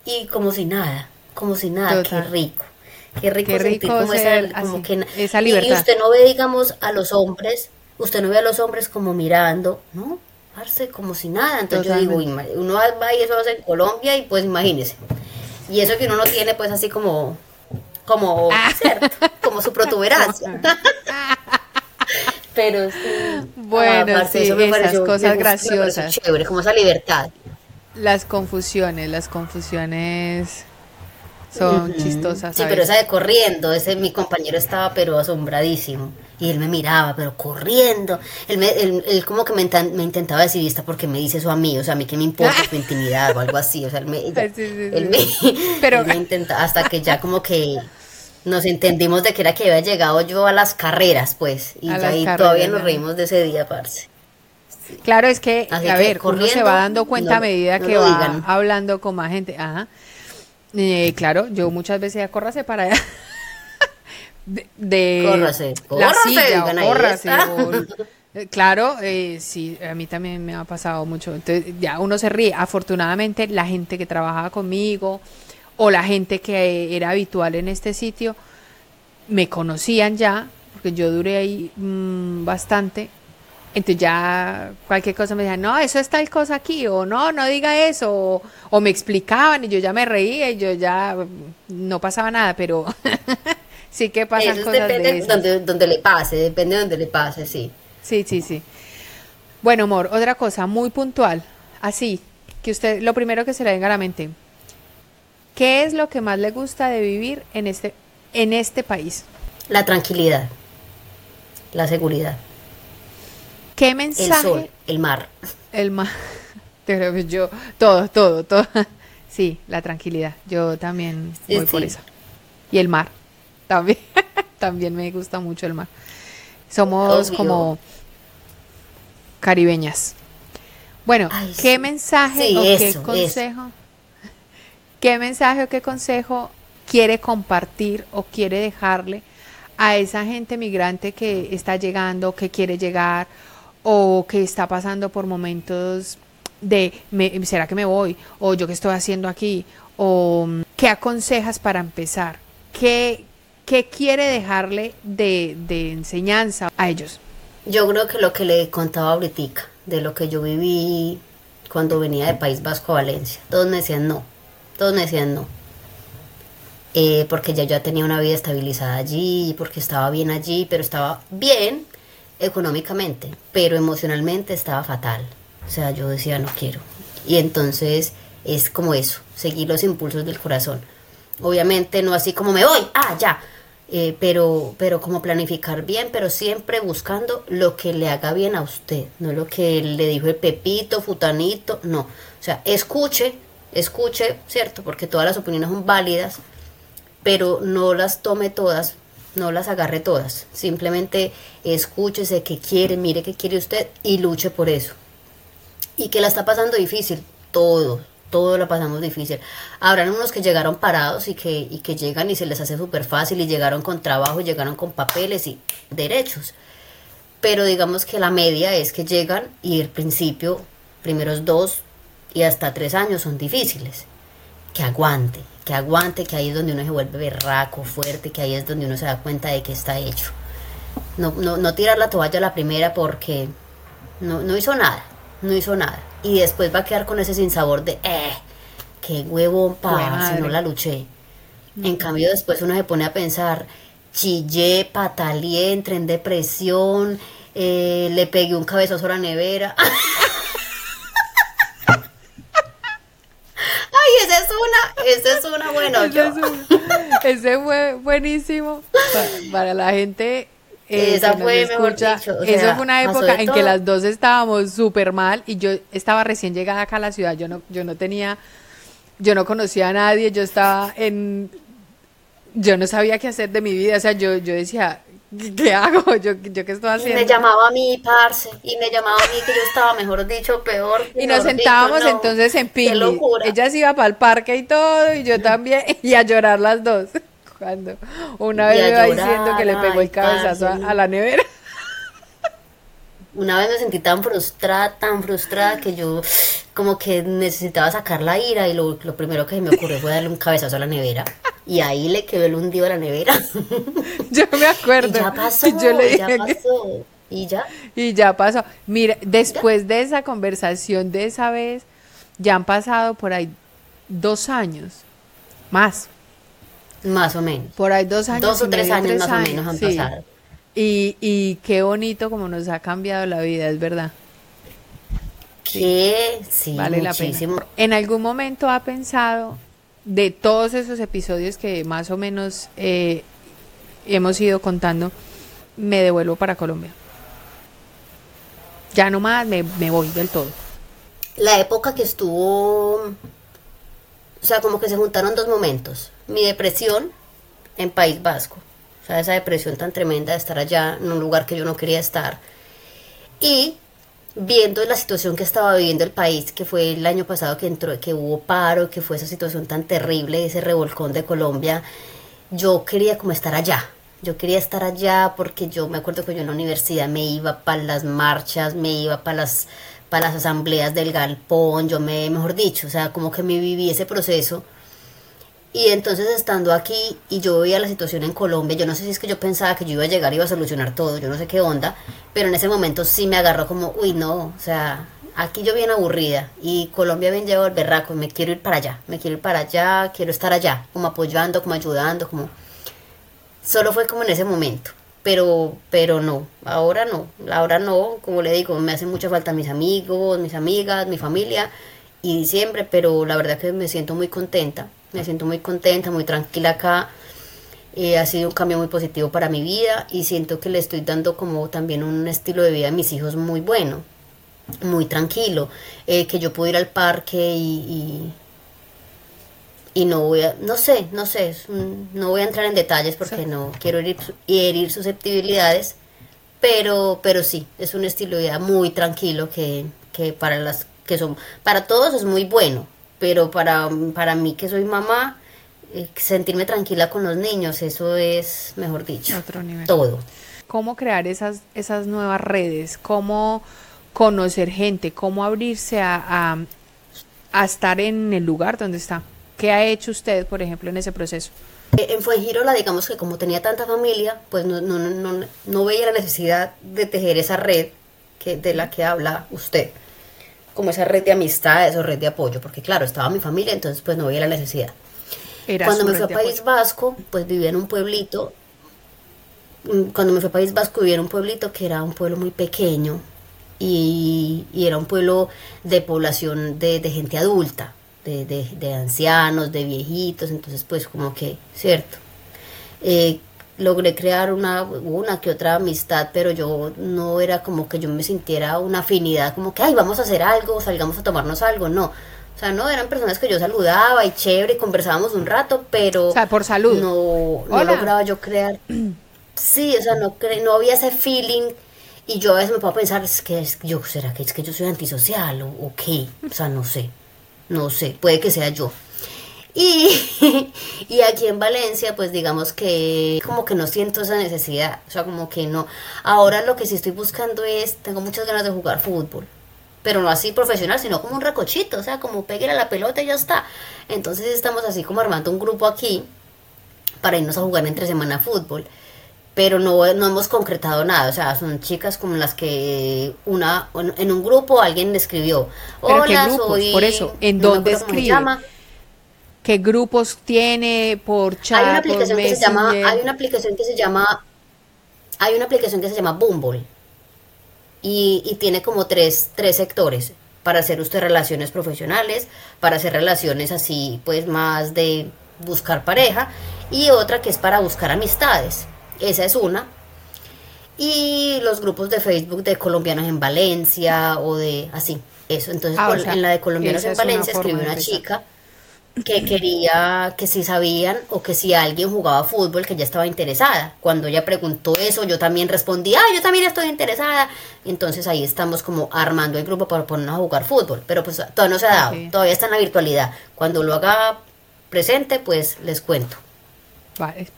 y como si nada, como si nada, qué rico. Qué rico, sentir como, esa, como que, esa libertad. Y usted no ve, digamos, a los hombres, usted no ve a los hombres como mirando, ¿no? Darse como si nada. Entonces yo digo, uno va y eso hace en Colombia y pues imagínese. Y eso que uno no tiene pues así como, como, ah. ¿cierto? Como su protuberancia. Pero sí. Bueno, sí, esas cosas graciosas. Chévere, como esa libertad. Las confusiones, las confusiones son chistosas. Sí, pero esa de corriendo, ese mi compañero estaba pero asombradísimo. Y él me miraba, pero corriendo. Él, me, él, como que me, intentaba decir, ¿esta porque me dice eso a mí? O sea, a mí que me importa su intimidad o algo así. O sea, él me, él me, pero... intenta, hasta que ya como que nos entendimos de que era que había llegado yo a las carreras, pues. Y, todavía nos reímos de ese día, parce. Claro, es que, a ver, uno se va dando cuenta a medida que va hablando con más gente. Ajá. Eh, claro, yo muchas veces ya córrase para allá. de, de córrase, córrase, eh, claro, eh, sí, a mí también me ha pasado mucho. Entonces, ya uno se ríe. Afortunadamente, la gente que trabajaba conmigo o la gente que era habitual en este sitio me conocían ya, porque yo duré ahí mm, bastante entonces ya cualquier cosa me decían, no, eso es tal cosa aquí, o no, no diga eso, o, me explicaban y yo ya me reía y yo ya no pasaba nada, pero sí que pasan eso cosas depende de Donde, donde le pase, depende de donde le pase, sí. Sí, sí, sí. Bueno, amor, otra cosa muy puntual, así, que usted, lo primero que se le venga a la mente, ¿qué es lo que más le gusta de vivir en este, en este país? La tranquilidad, la seguridad. ¿Qué mensaje? El sol, el mar. El mar. Yo, todo, todo, todo. Sí, la tranquilidad. Yo también voy por eso. Y el mar. También, también me gusta mucho el mar. Somos como caribeñas. Bueno, ¿qué mensaje o qué consejo? ¿Qué mensaje o qué consejo quiere compartir o quiere dejarle a esa gente migrante que está llegando, que quiere llegar o que está pasando por momentos de me, ¿será que me voy? o yo qué estoy haciendo aquí o qué aconsejas para empezar, qué, qué quiere dejarle de, de enseñanza a ellos. Yo creo que lo que le contaba ahorita, de lo que yo viví cuando venía de País Vasco a Valencia, todos me decían no, todos me decían no. Eh, porque ya yo tenía una vida estabilizada allí, porque estaba bien allí, pero estaba bien económicamente, pero emocionalmente estaba fatal. O sea, yo decía, no quiero. Y entonces es como eso, seguir los impulsos del corazón. Obviamente no así como me voy, ah, ya, eh, pero, pero como planificar bien, pero siempre buscando lo que le haga bien a usted, no lo que le dijo el Pepito, Futanito, no. O sea, escuche, escuche, ¿cierto? Porque todas las opiniones son válidas, pero no las tome todas, no las agarre todas. Simplemente escúchese qué quiere, mire qué quiere usted y luche por eso. Y que la está pasando difícil, todo, todo lo pasamos difícil. Habrán unos que llegaron parados y que, y que llegan y se les hace súper fácil y llegaron con trabajo, llegaron con papeles y derechos. Pero digamos que la media es que llegan y el principio, primeros dos y hasta tres años son difíciles. Que aguante, que aguante, que ahí es donde uno se vuelve berraco, fuerte, que ahí es donde uno se da cuenta de que está hecho. No, no, no tirar la toalla a la primera porque no, no hizo nada, no hizo nada y después va a quedar con ese sinsabor de, eh, qué huevo pa, si no la luché. En cambio, después uno se pone a pensar, chillé, pataleé, entré en depresión, eh, le pegué un cabezazo a la nevera. Ay, esa es esa es una, bueno, ese fue buenísimo para la gente eh, esa fue, mejor dicho, eso fue una época en que las dos estábamos súper mal y yo estaba recién llegada acá a la ciudad, yo no, yo no tenía, yo no conocía a nadie, yo estaba en, yo no sabía qué hacer de mi vida, o sea, yo, yo decía, ¿qué hago? ¿Yo, yo qué estoy haciendo? Y me llamaba a mí, parce, y me llamaba a mí que yo estaba, mejor dicho, peor. Y nos sentábamos entonces en Pili. Ella se iba para el parque y todo, y yo también, y a llorar las dos cuando una vez me iba diciendo que le pegó el cabezazo a, la nevera. Una vez me sentí tan frustrada, tan frustrada que yo como que necesitaba sacar la ira y lo, primero que me ocurrió fue darle un cabezazo a la nevera. Y ahí le quedó el hundido a la nevera. Yo me acuerdo. Y ya pasó, y yo le ya pasó. Y ya. Y ya pasó. Mira, después de esa conversación de esa vez, ya han pasado por ahí dos años. Más. Más o menos. Por ahí dos años. Dos o tres años más o menos han pasado. Y, y qué bonito como nos ha cambiado la vida, es verdad. Que sí, vale muchísimo. la pena. ¿En algún momento ha pensado de todos esos episodios que más o menos eh, hemos ido contando, me devuelvo para Colombia? Ya nomás me, me voy del todo. La época que estuvo, o sea, como que se juntaron dos momentos mi depresión en País Vasco. Esa depresión tan tremenda de estar allá en un lugar que yo no quería estar. Y viendo la situación que estaba viviendo el país, que fue el año pasado que entró, que hubo paro, que fue esa situación tan terrible, ese revolcón de Colombia, yo quería como estar allá. Yo quería estar allá porque yo me acuerdo que yo en la universidad me iba para las marchas, me iba para las para las asambleas del galpón, yo me, mejor dicho, o sea, como que me viví ese proceso y entonces estando aquí y yo veía la situación en Colombia, yo no sé si es que yo pensaba que yo iba a llegar y iba a solucionar todo, yo no sé qué onda, pero en ese momento sí me agarró como, uy, no, o sea, aquí yo bien aburrida y Colombia bien llevo el berraco, me quiero ir para allá, me quiero ir para allá, quiero estar allá, como apoyando, como ayudando, como... Solo fue como en ese momento, pero, pero no, ahora no, ahora no, como le digo, me hacen mucha falta mis amigos, mis amigas, mi familia y diciembre, pero la verdad que me siento muy contenta me siento muy contenta, muy tranquila acá. Eh, ha sido un cambio muy positivo para mi vida y siento que le estoy dando como también un estilo de vida a mis hijos muy bueno, muy tranquilo, eh, que yo puedo ir al parque y, y, no voy a, no sé, no sé, no voy a entrar en detalles porque no quiero herir, herir susceptibilidades, pero, pero sí, es un estilo de vida muy tranquilo que, que para las que son, para todos es muy bueno, pero para, para mí que soy mamá, eh, sentirme tranquila con los niños, eso es, mejor dicho, todo. cómo crear esas, esas nuevas redes, cómo conocer gente, cómo abrirse a, a, estar en el lugar donde está. ¿Qué ha hecho usted, por ejemplo, en ese proceso? Eh, en Fuengirola, digamos que como tenía tanta familia, pues no, no, no, no veía la necesidad de tejer esa red que, de la que habla usted, como esa red de amistades o red de apoyo, porque claro, estaba mi familia, entonces pues no veía la necesidad. Cuando me fui a País Vasco, pues vivía en un pueblito, mm, cuando me fui a País Vasco vivía en un pueblito que era un pueblo muy pequeño y, era un pueblo de población de, de gente adulta, de, de, ancianos, de viejitos, entonces pues como que, cierto. Eh, logré crear una, una que otra amistad, pero yo no era como que yo me sintiera una afinidad, como que, ay, vamos a hacer algo, salgamos a tomarnos algo, no. O sea, no, eran personas que yo saludaba y chévere, conversábamos un rato, pero... O sea, por salud. No, no lograba yo crear... Sí, o sea, no, no había ese feeling y yo a veces me puedo pensar, es que es, yo, ¿será que es que yo soy antisocial o, o qué? O sea, no sé, no sé, puede que sea yo. Y, y aquí en Valencia, pues digamos que como que no siento esa necesidad, o sea, como que no. Ahora lo que sí estoy buscando es, tengo muchas ganas de jugar fútbol, pero no así profesional, sino como un recochito, o sea, como peguer a la pelota y ya está. Entonces estamos así como armando un grupo aquí para irnos a jugar entre semana fútbol pero no, no hemos concretado nada, o sea, son chicas como las que una en un grupo alguien escribió, hola, soy... Por eso, ¿en dónde escribe? ¿Qué grupos tiene por chat? Hay una aplicación que se llama, hay una aplicación que se llama, hay una aplicación que se llama Bumble y, y tiene como tres, tres sectores para hacer usted relaciones profesionales, para hacer relaciones así, pues más de buscar pareja y otra que es para buscar amistades. Esa es una. Y los grupos de Facebook de colombianos en Valencia o de así, eso. Entonces, ah, en la de colombianos en Valencia escribió una chica que quería que si sabían o que si alguien jugaba fútbol que ya estaba interesada. Cuando ella preguntó eso, yo también respondí, ah, yo también estoy interesada. Entonces ahí estamos como armando el grupo para ponernos a jugar fútbol. Pero pues todavía no se ha dado, todavía está en la virtualidad. Cuando lo haga presente, pues les cuento. Vale,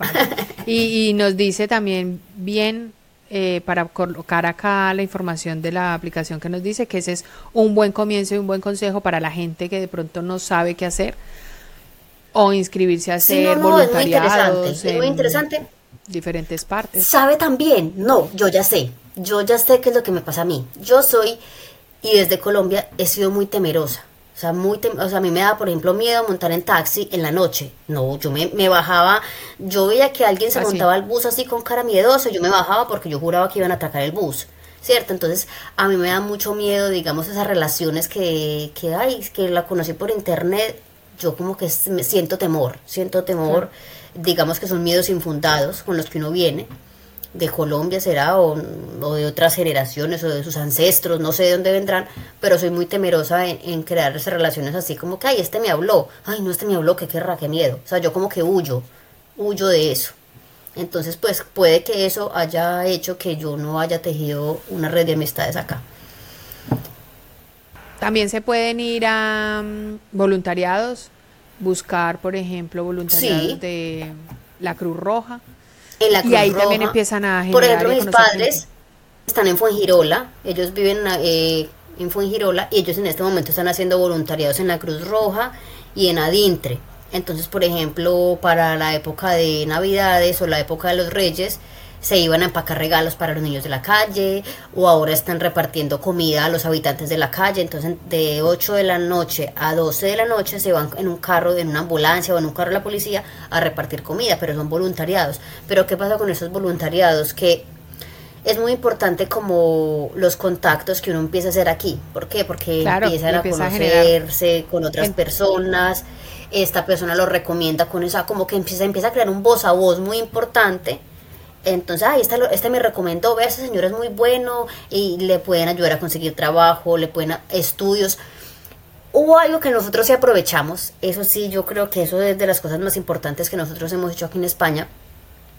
y, y, nos dice también bien eh, para colocar acá la información de la aplicación que nos dice que ese es un buen comienzo y un buen consejo para la gente que de pronto no sabe qué hacer o inscribirse a hacer voluntariados. Es muy interesante. Diferentes partes. ¿Sabe también? No, yo ya sé. Yo ya sé qué es lo que me pasa a mí. Yo soy, y desde Colombia he sido muy temerosa. O sea, muy o sea, a mí me da, por ejemplo, miedo montar en taxi en la noche. No, yo me, me bajaba, yo veía que alguien se ah, montaba al bus así con cara miedosa, yo me bajaba porque yo juraba que iban a atacar el bus. ¿cierto? Entonces, a mí me da mucho miedo, digamos, esas relaciones que, que hay, que la conocí por internet, yo como que me siento temor, siento temor, digamos que son miedos infundados con los que uno viene, de Colombia será, o, de otras generaciones, o de sus ancestros, no sé de dónde vendrán, pero soy muy temerosa en, crear esas relaciones así como que, ay, este me habló, ay, no, este me habló, qué querrá, qué miedo, o sea, yo como que huyo, huyo de eso. Entonces, pues puede que eso haya hecho que yo no haya tejido una red de amistades acá. También se pueden ir a mm, voluntariados, buscar, por ejemplo, voluntariados de la Cruz Roja. Y ahí también empiezan a generar Por ejemplo, mis padres están en Fuengirola, ellos viven eh, en Fuengirola y ellos en este momento están haciendo voluntariados en la Cruz Roja y en Adintre. Entonces, por ejemplo, para la época de Navidades o la época de los Reyes, se iban a empacar regalos para los niños de la calle o ahora están repartiendo comida a los habitantes de la calle. Entonces de 8 de la noche a 12 de la noche se van en un carro, en una ambulancia o en un carro de la policía a repartir comida, pero son voluntariados. Pero ¿qué pasa con esos voluntariados? Que es muy importante como los contactos que uno empieza a hacer aquí. ¿Por qué? Porque empiezan a conocerse con otras personas. Esta persona lo recomienda con esa, como que empieza, empieza a crear un voz a voz muy importante entonces, ahí está, este me recomendó, ve, ese señor es muy bueno y le pueden ayudar a conseguir trabajo, le pueden estudios. Hubo algo que nosotros sí aprovechamos, eso sí, yo creo que eso es de las cosas más importantes que nosotros hemos hecho aquí en España,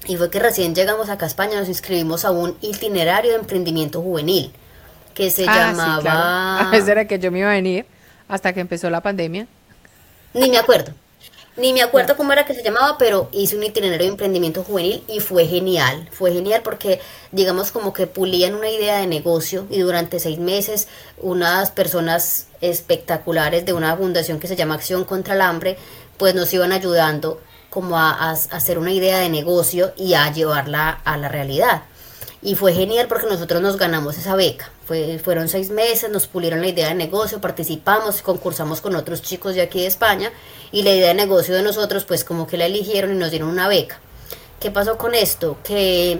y fue que recién llegamos acá a España, nos inscribimos a un itinerario de emprendimiento juvenil, que se ah, llamaba... Sí, era que yo me iba a venir hasta que empezó la pandemia. Ni me acuerdo. Ni me acuerdo cómo era que se llamaba, pero hice un itinerario de emprendimiento juvenil y fue genial. Fue genial porque, digamos, como que pulían una idea de negocio y durante seis meses unas personas espectaculares de una fundación que se llama Acción contra el Hambre, pues nos iban ayudando como a, hacer una idea de negocio y a llevarla a la realidad. Y fue genial porque nosotros nos ganamos esa beca. Fue, fueron seis meses, nos pulieron la idea de negocio, participamos, concursamos con otros chicos de aquí de España y la idea de negocio de nosotros pues como que la eligieron y nos dieron una beca. ¿Qué pasó con esto? Que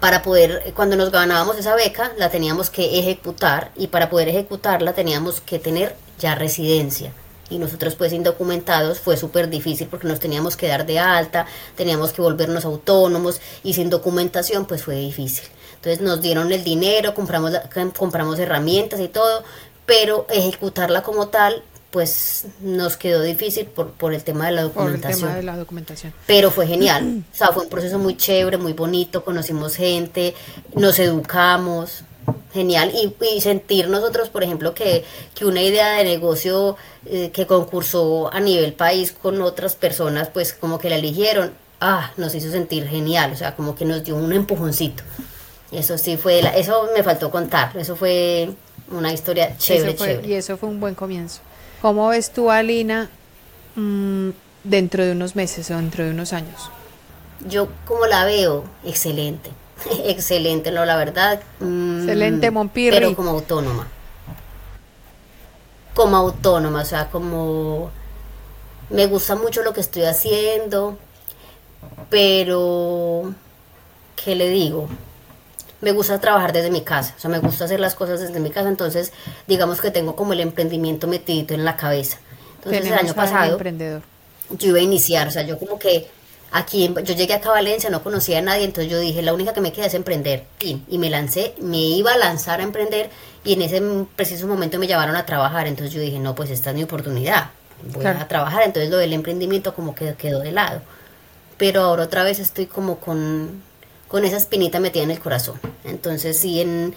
para poder, cuando nos ganábamos esa beca, la teníamos que ejecutar y para poder ejecutarla teníamos que tener ya residencia y nosotros pues indocumentados fue súper difícil porque nos teníamos que dar de alta, teníamos que volvernos autónomos y sin documentación pues fue difícil. Entonces nos dieron el dinero, compramos, compramos herramientas y todo, pero ejecutarla como tal pues nos quedó difícil por, por el tema de la documentación. Por el tema de la documentación. Pero fue genial. o sea, fue un proceso muy chévere, muy bonito, conocimos gente, nos educamos genial y, sentir nosotros, por ejemplo, que, una idea de negocio eh, que concursó a nivel país con otras personas, pues como que la eligieron, ah, nos hizo sentir genial, o sea, como que nos dio un empujoncito. Eso sí fue, eso me faltó contar, eso fue una historia chévere, chévere. Y eso fue un buen comienzo. ¿Cómo ves tú, Alina, mm, dentro de unos meses o dentro de unos años? Yo como la veo, excelente excelente, no, la verdad. Mm, excelente, Monpirri. Pero como autónoma. Como autónoma, o sea, como me gusta mucho lo que estoy haciendo, pero ¿qué le digo? Me gusta trabajar desde mi casa, o sea, me gusta hacer las cosas desde mi casa, entonces digamos que tengo como el emprendimiento metido en la cabeza. Entonces el año pasado yo iba a iniciar, o sea, yo como que Aquí, yo llegué acá a Valencia, no conocía a nadie, entonces yo dije, la única que me queda es emprender. Y, y me lancé, me iba a lanzar a emprender y en ese preciso momento me llamaron a trabajar. Entonces yo dije, no, pues esta es mi oportunidad, voy a trabajar. Entonces lo del emprendimiento como que quedó de lado. Pero ahora otra vez estoy como con, con esa espinita metida en el corazón. Entonces sí, en,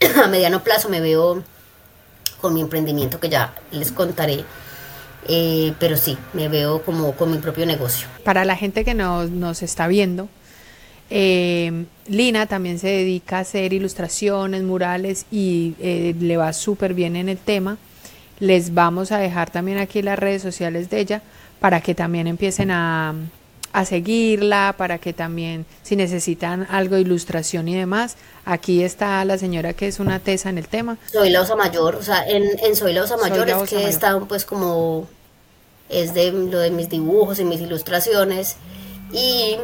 a mediano plazo me veo con mi emprendimiento que ya les contaré eh, pero sí, me veo como con mi propio negocio. Para la gente que nos, nos está viendo, eh, Lina también se dedica a hacer ilustraciones, murales y eh, le va súper bien en el tema. Les vamos a dejar también aquí las redes sociales de ella para que también empiecen a, a seguirla, para que también si necesitan algo de ilustración y demás, aquí está la señora que es una tesa en el tema. Soy la osa mayor, o sea, en, en Soy la osa mayor es que está pues como es de lo de mis dibujos y mis ilustraciones y,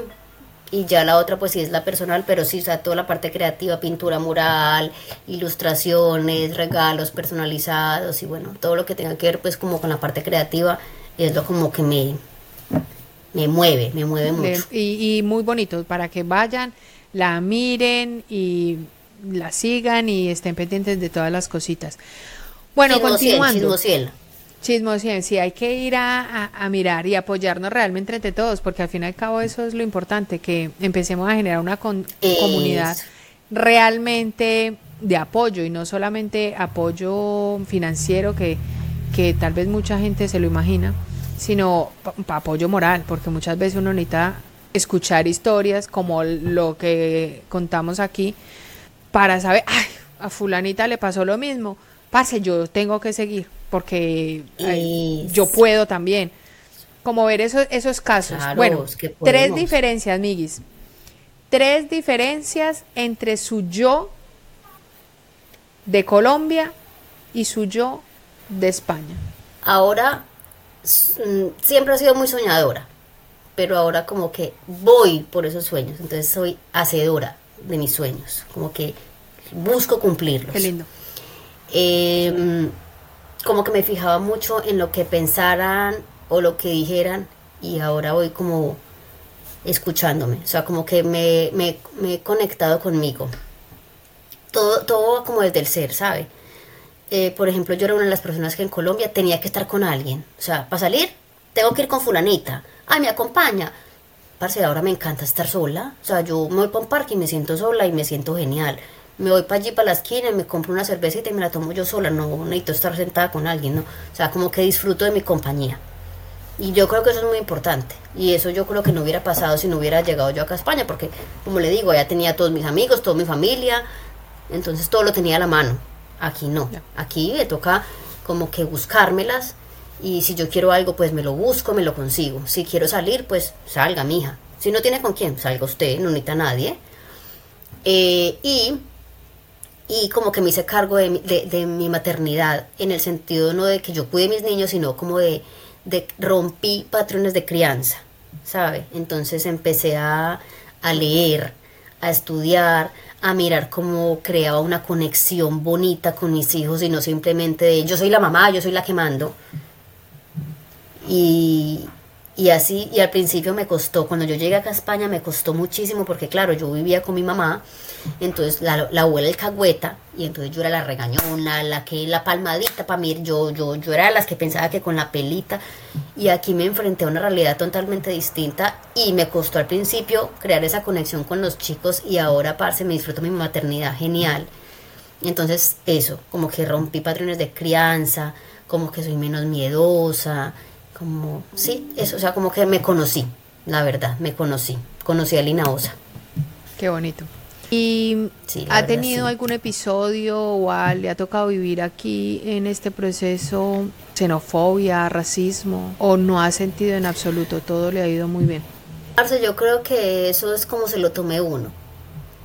ya la otra pues sí es la personal, pero sí, o sea, toda la parte creativa, pintura mural, ilustraciones, regalos personalizados y bueno, todo lo que tenga que ver pues como con la parte creativa es lo como que me, me mueve, me mueve mucho. Y, y muy bonito, para que vayan, la miren y la sigan y estén pendientes de todas las cositas. Bueno, continuando. Chismosien, sí, hay que ir a, mirar y apoyarnos realmente entre todos, porque al fin y al cabo eso es lo importante, que empecemos a generar una comunidad realmente de apoyo y no solamente apoyo financiero que, que tal vez mucha gente se lo imagina, sino apoyo moral, porque muchas veces uno necesita escuchar historias como lo que contamos aquí para saber, ay, a fulanita le pasó lo mismo, pase, yo tengo que seguir porque yo puedo también. Como ver esos, esos casos. bueno, tres diferencias, Miguis. Tres diferencias entre su yo de Colombia y su yo de España. Ahora mm, siempre ha sido muy soñadora, pero ahora como que voy por esos sueños, entonces soy hacedora de mis sueños, como que busco cumplirlos. Qué lindo. Eh, como que me fijaba mucho en lo que pensaran o lo que dijeran y ahora voy como escuchándome, o sea, como que me, me, he conectado conmigo. Todo, todo va como desde el ser, ¿sabe? Eh, por ejemplo, yo era una de las personas que en Colombia tenía que estar con alguien. O sea, para salir, tengo que ir con fulanita. Ay, me acompaña. Parce, ahora me encanta estar sola. O sea, yo me voy para un parque y me siento sola y me siento genial me voy para allí, para la esquina, y me compro una cervecita y me la tomo yo sola, no necesito estar sentada con alguien, ¿no? O sea, como que disfruto de mi compañía. Y yo creo que eso es muy importante. Y eso yo creo que no hubiera pasado si no hubiera llegado yo acá a España, porque como le digo, allá tenía todos mis amigos, toda mi familia, entonces todo lo tenía a la mano. Aquí no. Aquí me toca como que buscármelas y si yo quiero algo, pues me lo busco, me lo consigo. Si quiero salir, pues salga, mija. Si no tiene con quién, salga usted, no necesita a nadie. Eh, y, y como que me hice cargo de, de, mi maternidad, en el sentido no de que yo cuide a mis niños, sino como de, de rompí patrones de crianza, ¿sabe? Entonces empecé a, a leer, a estudiar, a mirar cómo creaba una conexión bonita con mis hijos y no simplemente de yo soy la mamá, yo soy la que mando. Y, y así, y al principio me costó, cuando yo llegué acá a España me costó muchísimo porque claro, yo vivía con mi mamá, entonces la, la abuela el cagüeta, y entonces yo era la regañona, la que la palmadita para mí, yo, yo, yo era las que pensaba que con la pelita, y aquí me enfrenté a una realidad totalmente distinta y me costó al principio crear esa conexión con los chicos y ahora, parce, me disfruto mi maternidad genial. Entonces eso, como que rompí patrones de crianza, como que soy menos miedosa, como, sí, eso, o sea, como que me conocí, la verdad, me conocí, conocí a Lina Osa. Qué bonito. ¿Y ha tenido algún episodio o le ha tocado vivir aquí en este proceso xenofobia, racismo o no ha sentido en absoluto? Todo le ha ido muy bien. Yo creo que eso es como se lo tomé uno.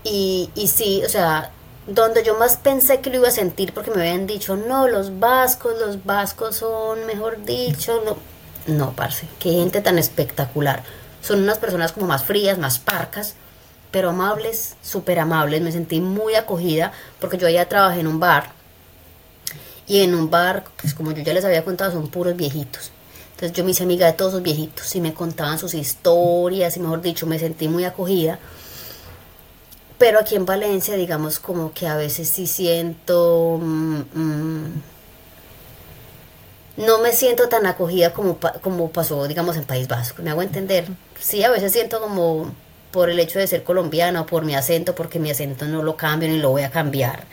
Y, y sí, o sea, donde yo más pensé que lo iba a sentir porque me habían dicho, no, los vascos, los vascos son, mejor dicho, no no, parce, qué gente tan espectacular. Son unas personas como más frías, más parcas, pero amables, súper amables. Me sentí muy acogida porque yo allá trabajé en un bar. Y en un bar, pues como yo ya les había contado, son puros viejitos. Entonces yo me hice amiga de todos esos viejitos y me contaban sus historias y mejor dicho, me sentí muy acogida. Pero aquí en Valencia, digamos, como que a veces sí siento... Mm, mm, no me siento tan acogida como, como pasó, digamos, en País Vasco. ¿Me hago entender? Sí, a veces siento como por el hecho de ser colombiana o por mi acento, porque mi acento no lo cambio ni lo voy a cambiar.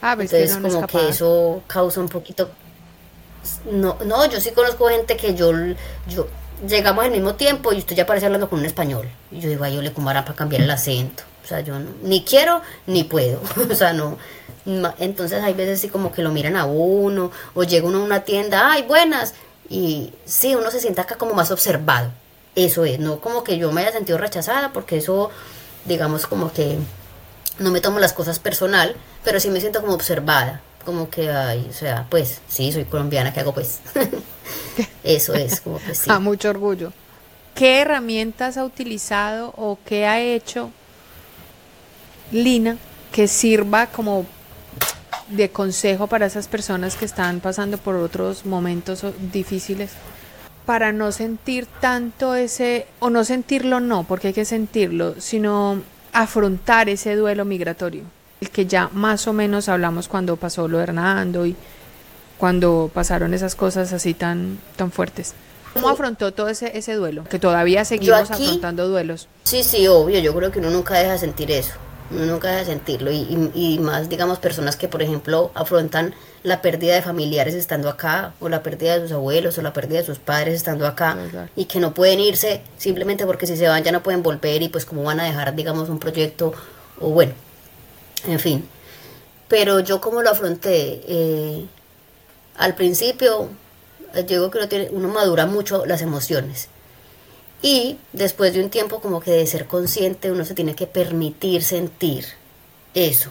Ah, pues Entonces, como que eso causa un poquito. No, no, yo sí conozco gente que yo, yo llegamos al mismo tiempo y usted ya parece hablando con un español. Y yo digo, ay, yo le comarán para cambiar el acento. O sea, yo ni quiero ni puedo. o sea, no, entonces hay veces sí como que lo miran a uno, o llega uno a una tienda, ay, buenas, y sí, uno se siente acá como más observado. Eso es, no como que yo me haya sentido rechazada, porque eso, digamos, como que no me tomo las cosas personal, pero sí me siento como observada, como que, ay, o sea, pues, sí, soy colombiana, ¿qué hago pues? eso es, como que sí. A mucho orgullo. ¿Qué herramientas ha utilizado o qué ha hecho Lina que sirva como de consejo para esas personas que están pasando por otros momentos difíciles para no sentir tanto ese, o no sentirlo no, porque hay que sentirlo, sino afrontar ese duelo migratorio, el que ya más o menos hablamos cuando pasó lo de Hernando y cuando pasaron esas cosas así tan, tan fuertes. ¿Cómo afrontó todo ese, ese duelo? Que todavía seguimos afrontando duelos. Sí, sí, obvio, yo creo que uno nunca deja de sentir eso uno nunca debe sentirlo. Y, y, más digamos personas que por ejemplo afrontan la pérdida de familiares estando acá o la pérdida de sus abuelos o la pérdida de sus padres estando acá y que no pueden irse simplemente porque si se van ya no pueden volver y pues cómo van a dejar digamos un proyecto o bueno en fin. Pero yo como lo afronté eh, al principio yo creo que uno madura mucho las emociones y después de un tiempo como que de ser consciente uno se tiene que permitir sentir eso.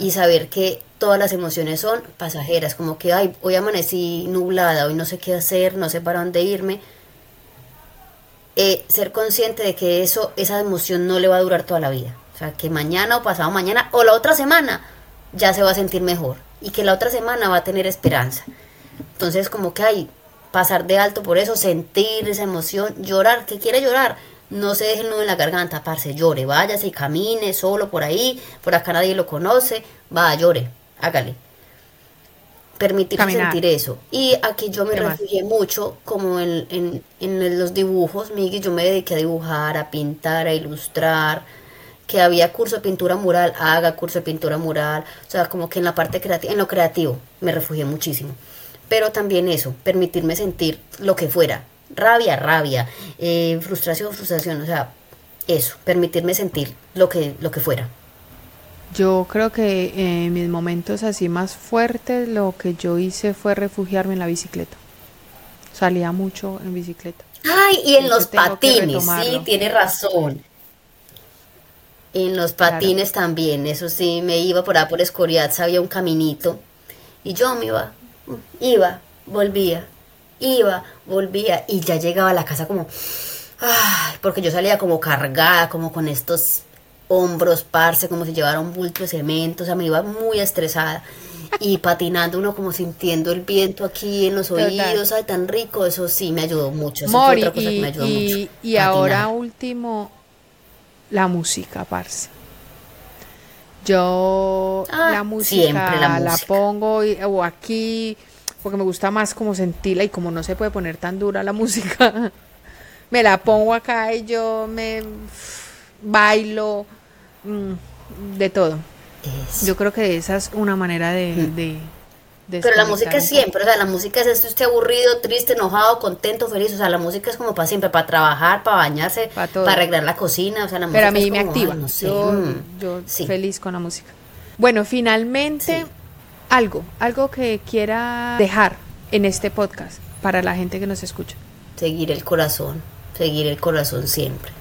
Y saber que todas las emociones son pasajeras, como que, ay, hoy amanecí nublada, hoy no sé qué hacer, no sé para dónde irme. Eh, ser consciente de que eso, esa emoción no le va a durar toda la vida. O sea, que mañana o pasado mañana o la otra semana ya se va a sentir mejor y que la otra semana va a tener esperanza. Entonces, como que, hay pasar de alto por eso, sentir esa emoción, llorar, que quiere llorar, no se deje el nudo en la garganta, parce, llore, váyase, camine solo por ahí, por acá nadie lo conoce, va, llore, hágale. Permitirse sentir eso. Y aquí yo me refugié mucho, como en, en, los dibujos, Miguel, yo me dediqué a dibujar, a pintar, a ilustrar, que había curso de pintura mural, haga curso de pintura mural, o sea, como que en la parte creativa, en lo creativo, me refugié muchísimo pero también eso, permitirme sentir lo que fuera, rabia, rabia, eh, frustración, frustración, o sea, eso, permitirme sentir lo que, lo que fuera. Yo creo que en mis momentos así más fuertes lo que yo hice fue refugiarme en la bicicleta. Salía mucho en bicicleta. Ay, y en los patines, sí, tiene razón. En los patines también, eso sí, me iba por ahí por Escoriat, había un caminito. Y yo me iba, iba, volvía, iba, volvía. Y ya llegaba a la casa como, ay, porque yo salía como cargada, como con estos hombros, parce, como si llevara un bulto de cemento, o sea, me iba muy estresada. Y patinando uno como sintiendo el viento aquí en los oídos, ay, tan rico, eso sí me ayudó mucho. Mori, otra cosa y, que me ayudó mucho. Y ahora último, la música, parce. Yo ah, la, música, la, pongo o aquí porque me gusta más como sentirla y como no se puede poner tan dura la música, me la pongo acá y yo me bailo, mm, de todo. Yo creo que esa es una manera de... Mm. Pero la música es siempre, o sea, la música es esto, usted aburrido, triste, enojado, contento, feliz, o sea, la música es como para siempre, para trabajar, para bañarse, para, arreglar la cocina, o sea, la Pero música a mí me activa, yo, mm, yo feliz con la música. Bueno, finalmente, algo, algo que quiera dejar en este podcast para la gente que nos escucha. Seguir el corazón, seguir el corazón siempre.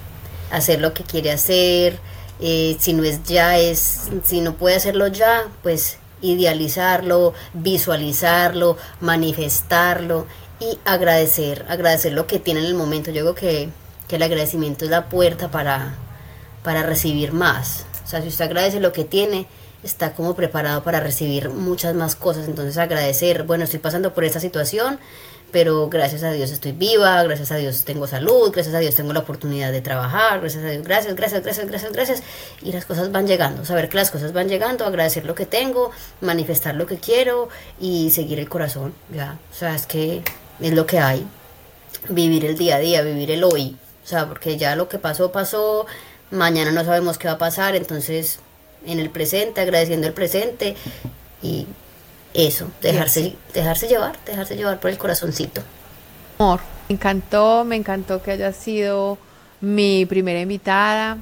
Hacer lo que quiere hacer, eh, si no es ya, es, si no puede hacerlo ya, pues idealizarlo, visualizarlo, manifestarlo y agradecer, agradecer lo que tiene en el momento. Yo creo que, que el agradecimiento es la puerta para, para recibir más. O sea, si usted agradece lo que tiene, está como preparado para recibir muchas más cosas. Entonces agradecer, bueno, estoy pasando por esta situación, pero gracias a Dios estoy viva, gracias a Dios tengo salud, gracias a Dios tengo la oportunidad de trabajar, gracias a Dios, gracias, gracias, gracias, gracias, gracias. Y las cosas van llegando, saber que las cosas van llegando, agradecer lo que tengo, manifestar lo que quiero y seguir el corazón, ya. O sea, es que es lo que hay. Vivir el día a día, vivir el hoy. O sea, porque ya lo que pasó, pasó, mañana no sabemos qué va a pasar, entonces en el presente, agradeciendo el presente y eso, dejarse, dejarse llevar, dejarse llevar por el corazoncito. Amor, me encantó, me encantó que haya sido mi primera invitada,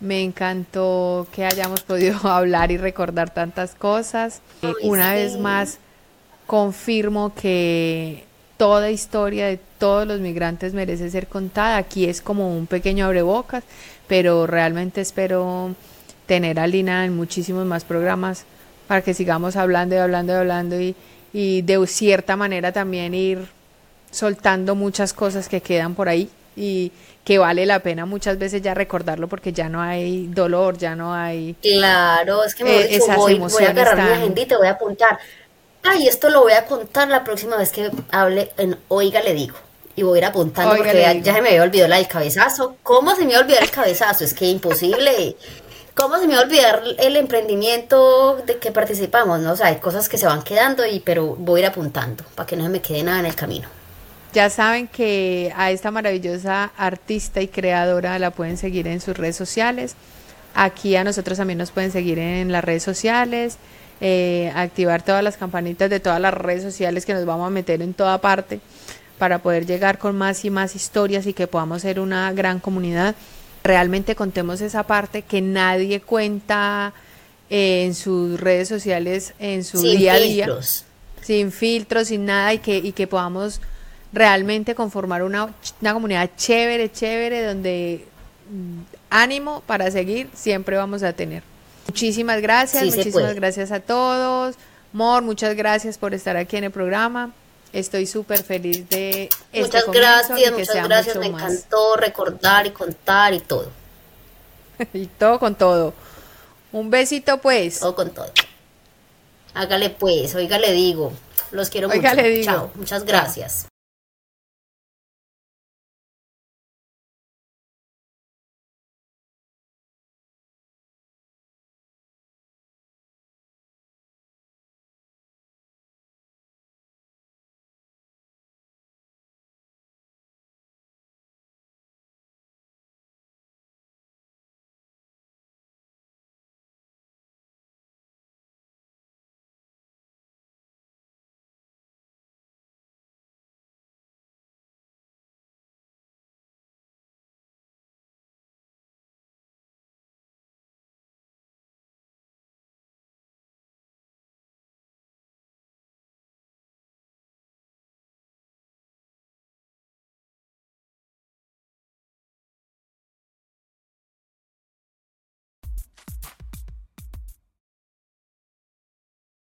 me encantó que hayamos podido hablar y recordar tantas cosas. Una vez más, confirmo que toda historia de todos los migrantes merece ser contada. Aquí es como un pequeño abrebocas, pero realmente espero tener a Lina en muchísimos más programas para que sigamos hablando y hablando y hablando y, y de cierta manera también ir soltando muchas cosas que quedan por ahí y que vale la pena muchas veces ya recordarlo porque ya no hay dolor, ya no hay claro, es que me eh, esas voy, voy a agarrar mi agendita, voy a apuntar. Ay, esto lo voy a contar la próxima vez que hable en Oiga le digo. Y voy a ir apuntando porque ya, ya, se me había olvidado la del cabezazo. ¿Cómo se me olvidó el cabezazo? Es que imposible. ¿Cómo se me va a olvidar el emprendimiento de que participamos? ¿no? O sea, hay cosas que se van quedando, y, pero voy a ir apuntando para que no se me quede nada en el camino. Ya saben que a esta maravillosa artista y creadora la pueden seguir en sus redes sociales. Aquí a nosotros también nos pueden seguir en las redes sociales, eh, activar todas las campanitas de todas las redes sociales que nos vamos a meter en toda parte para poder llegar con más y más historias y que podamos ser una gran comunidad realmente contemos esa parte que nadie cuenta eh, en sus redes sociales, en su día a día. Sin filtros, sin nada, y que, y que podamos realmente conformar una, una comunidad chévere, chévere, donde mm, ánimo para seguir siempre vamos a tener. Muchísimas gracias, muchísimas gracias a todos. Mor, muchas gracias por estar aquí en el programa. Estoy súper feliz de este Muchas gracias, muchas gracias. Me encantó recordar y contar y todo. y todo con todo. Un besito pues. Todo con todo. Hágale pues, oiga le digo. Los quiero mucho. Le digo. Chao, muchas gracias.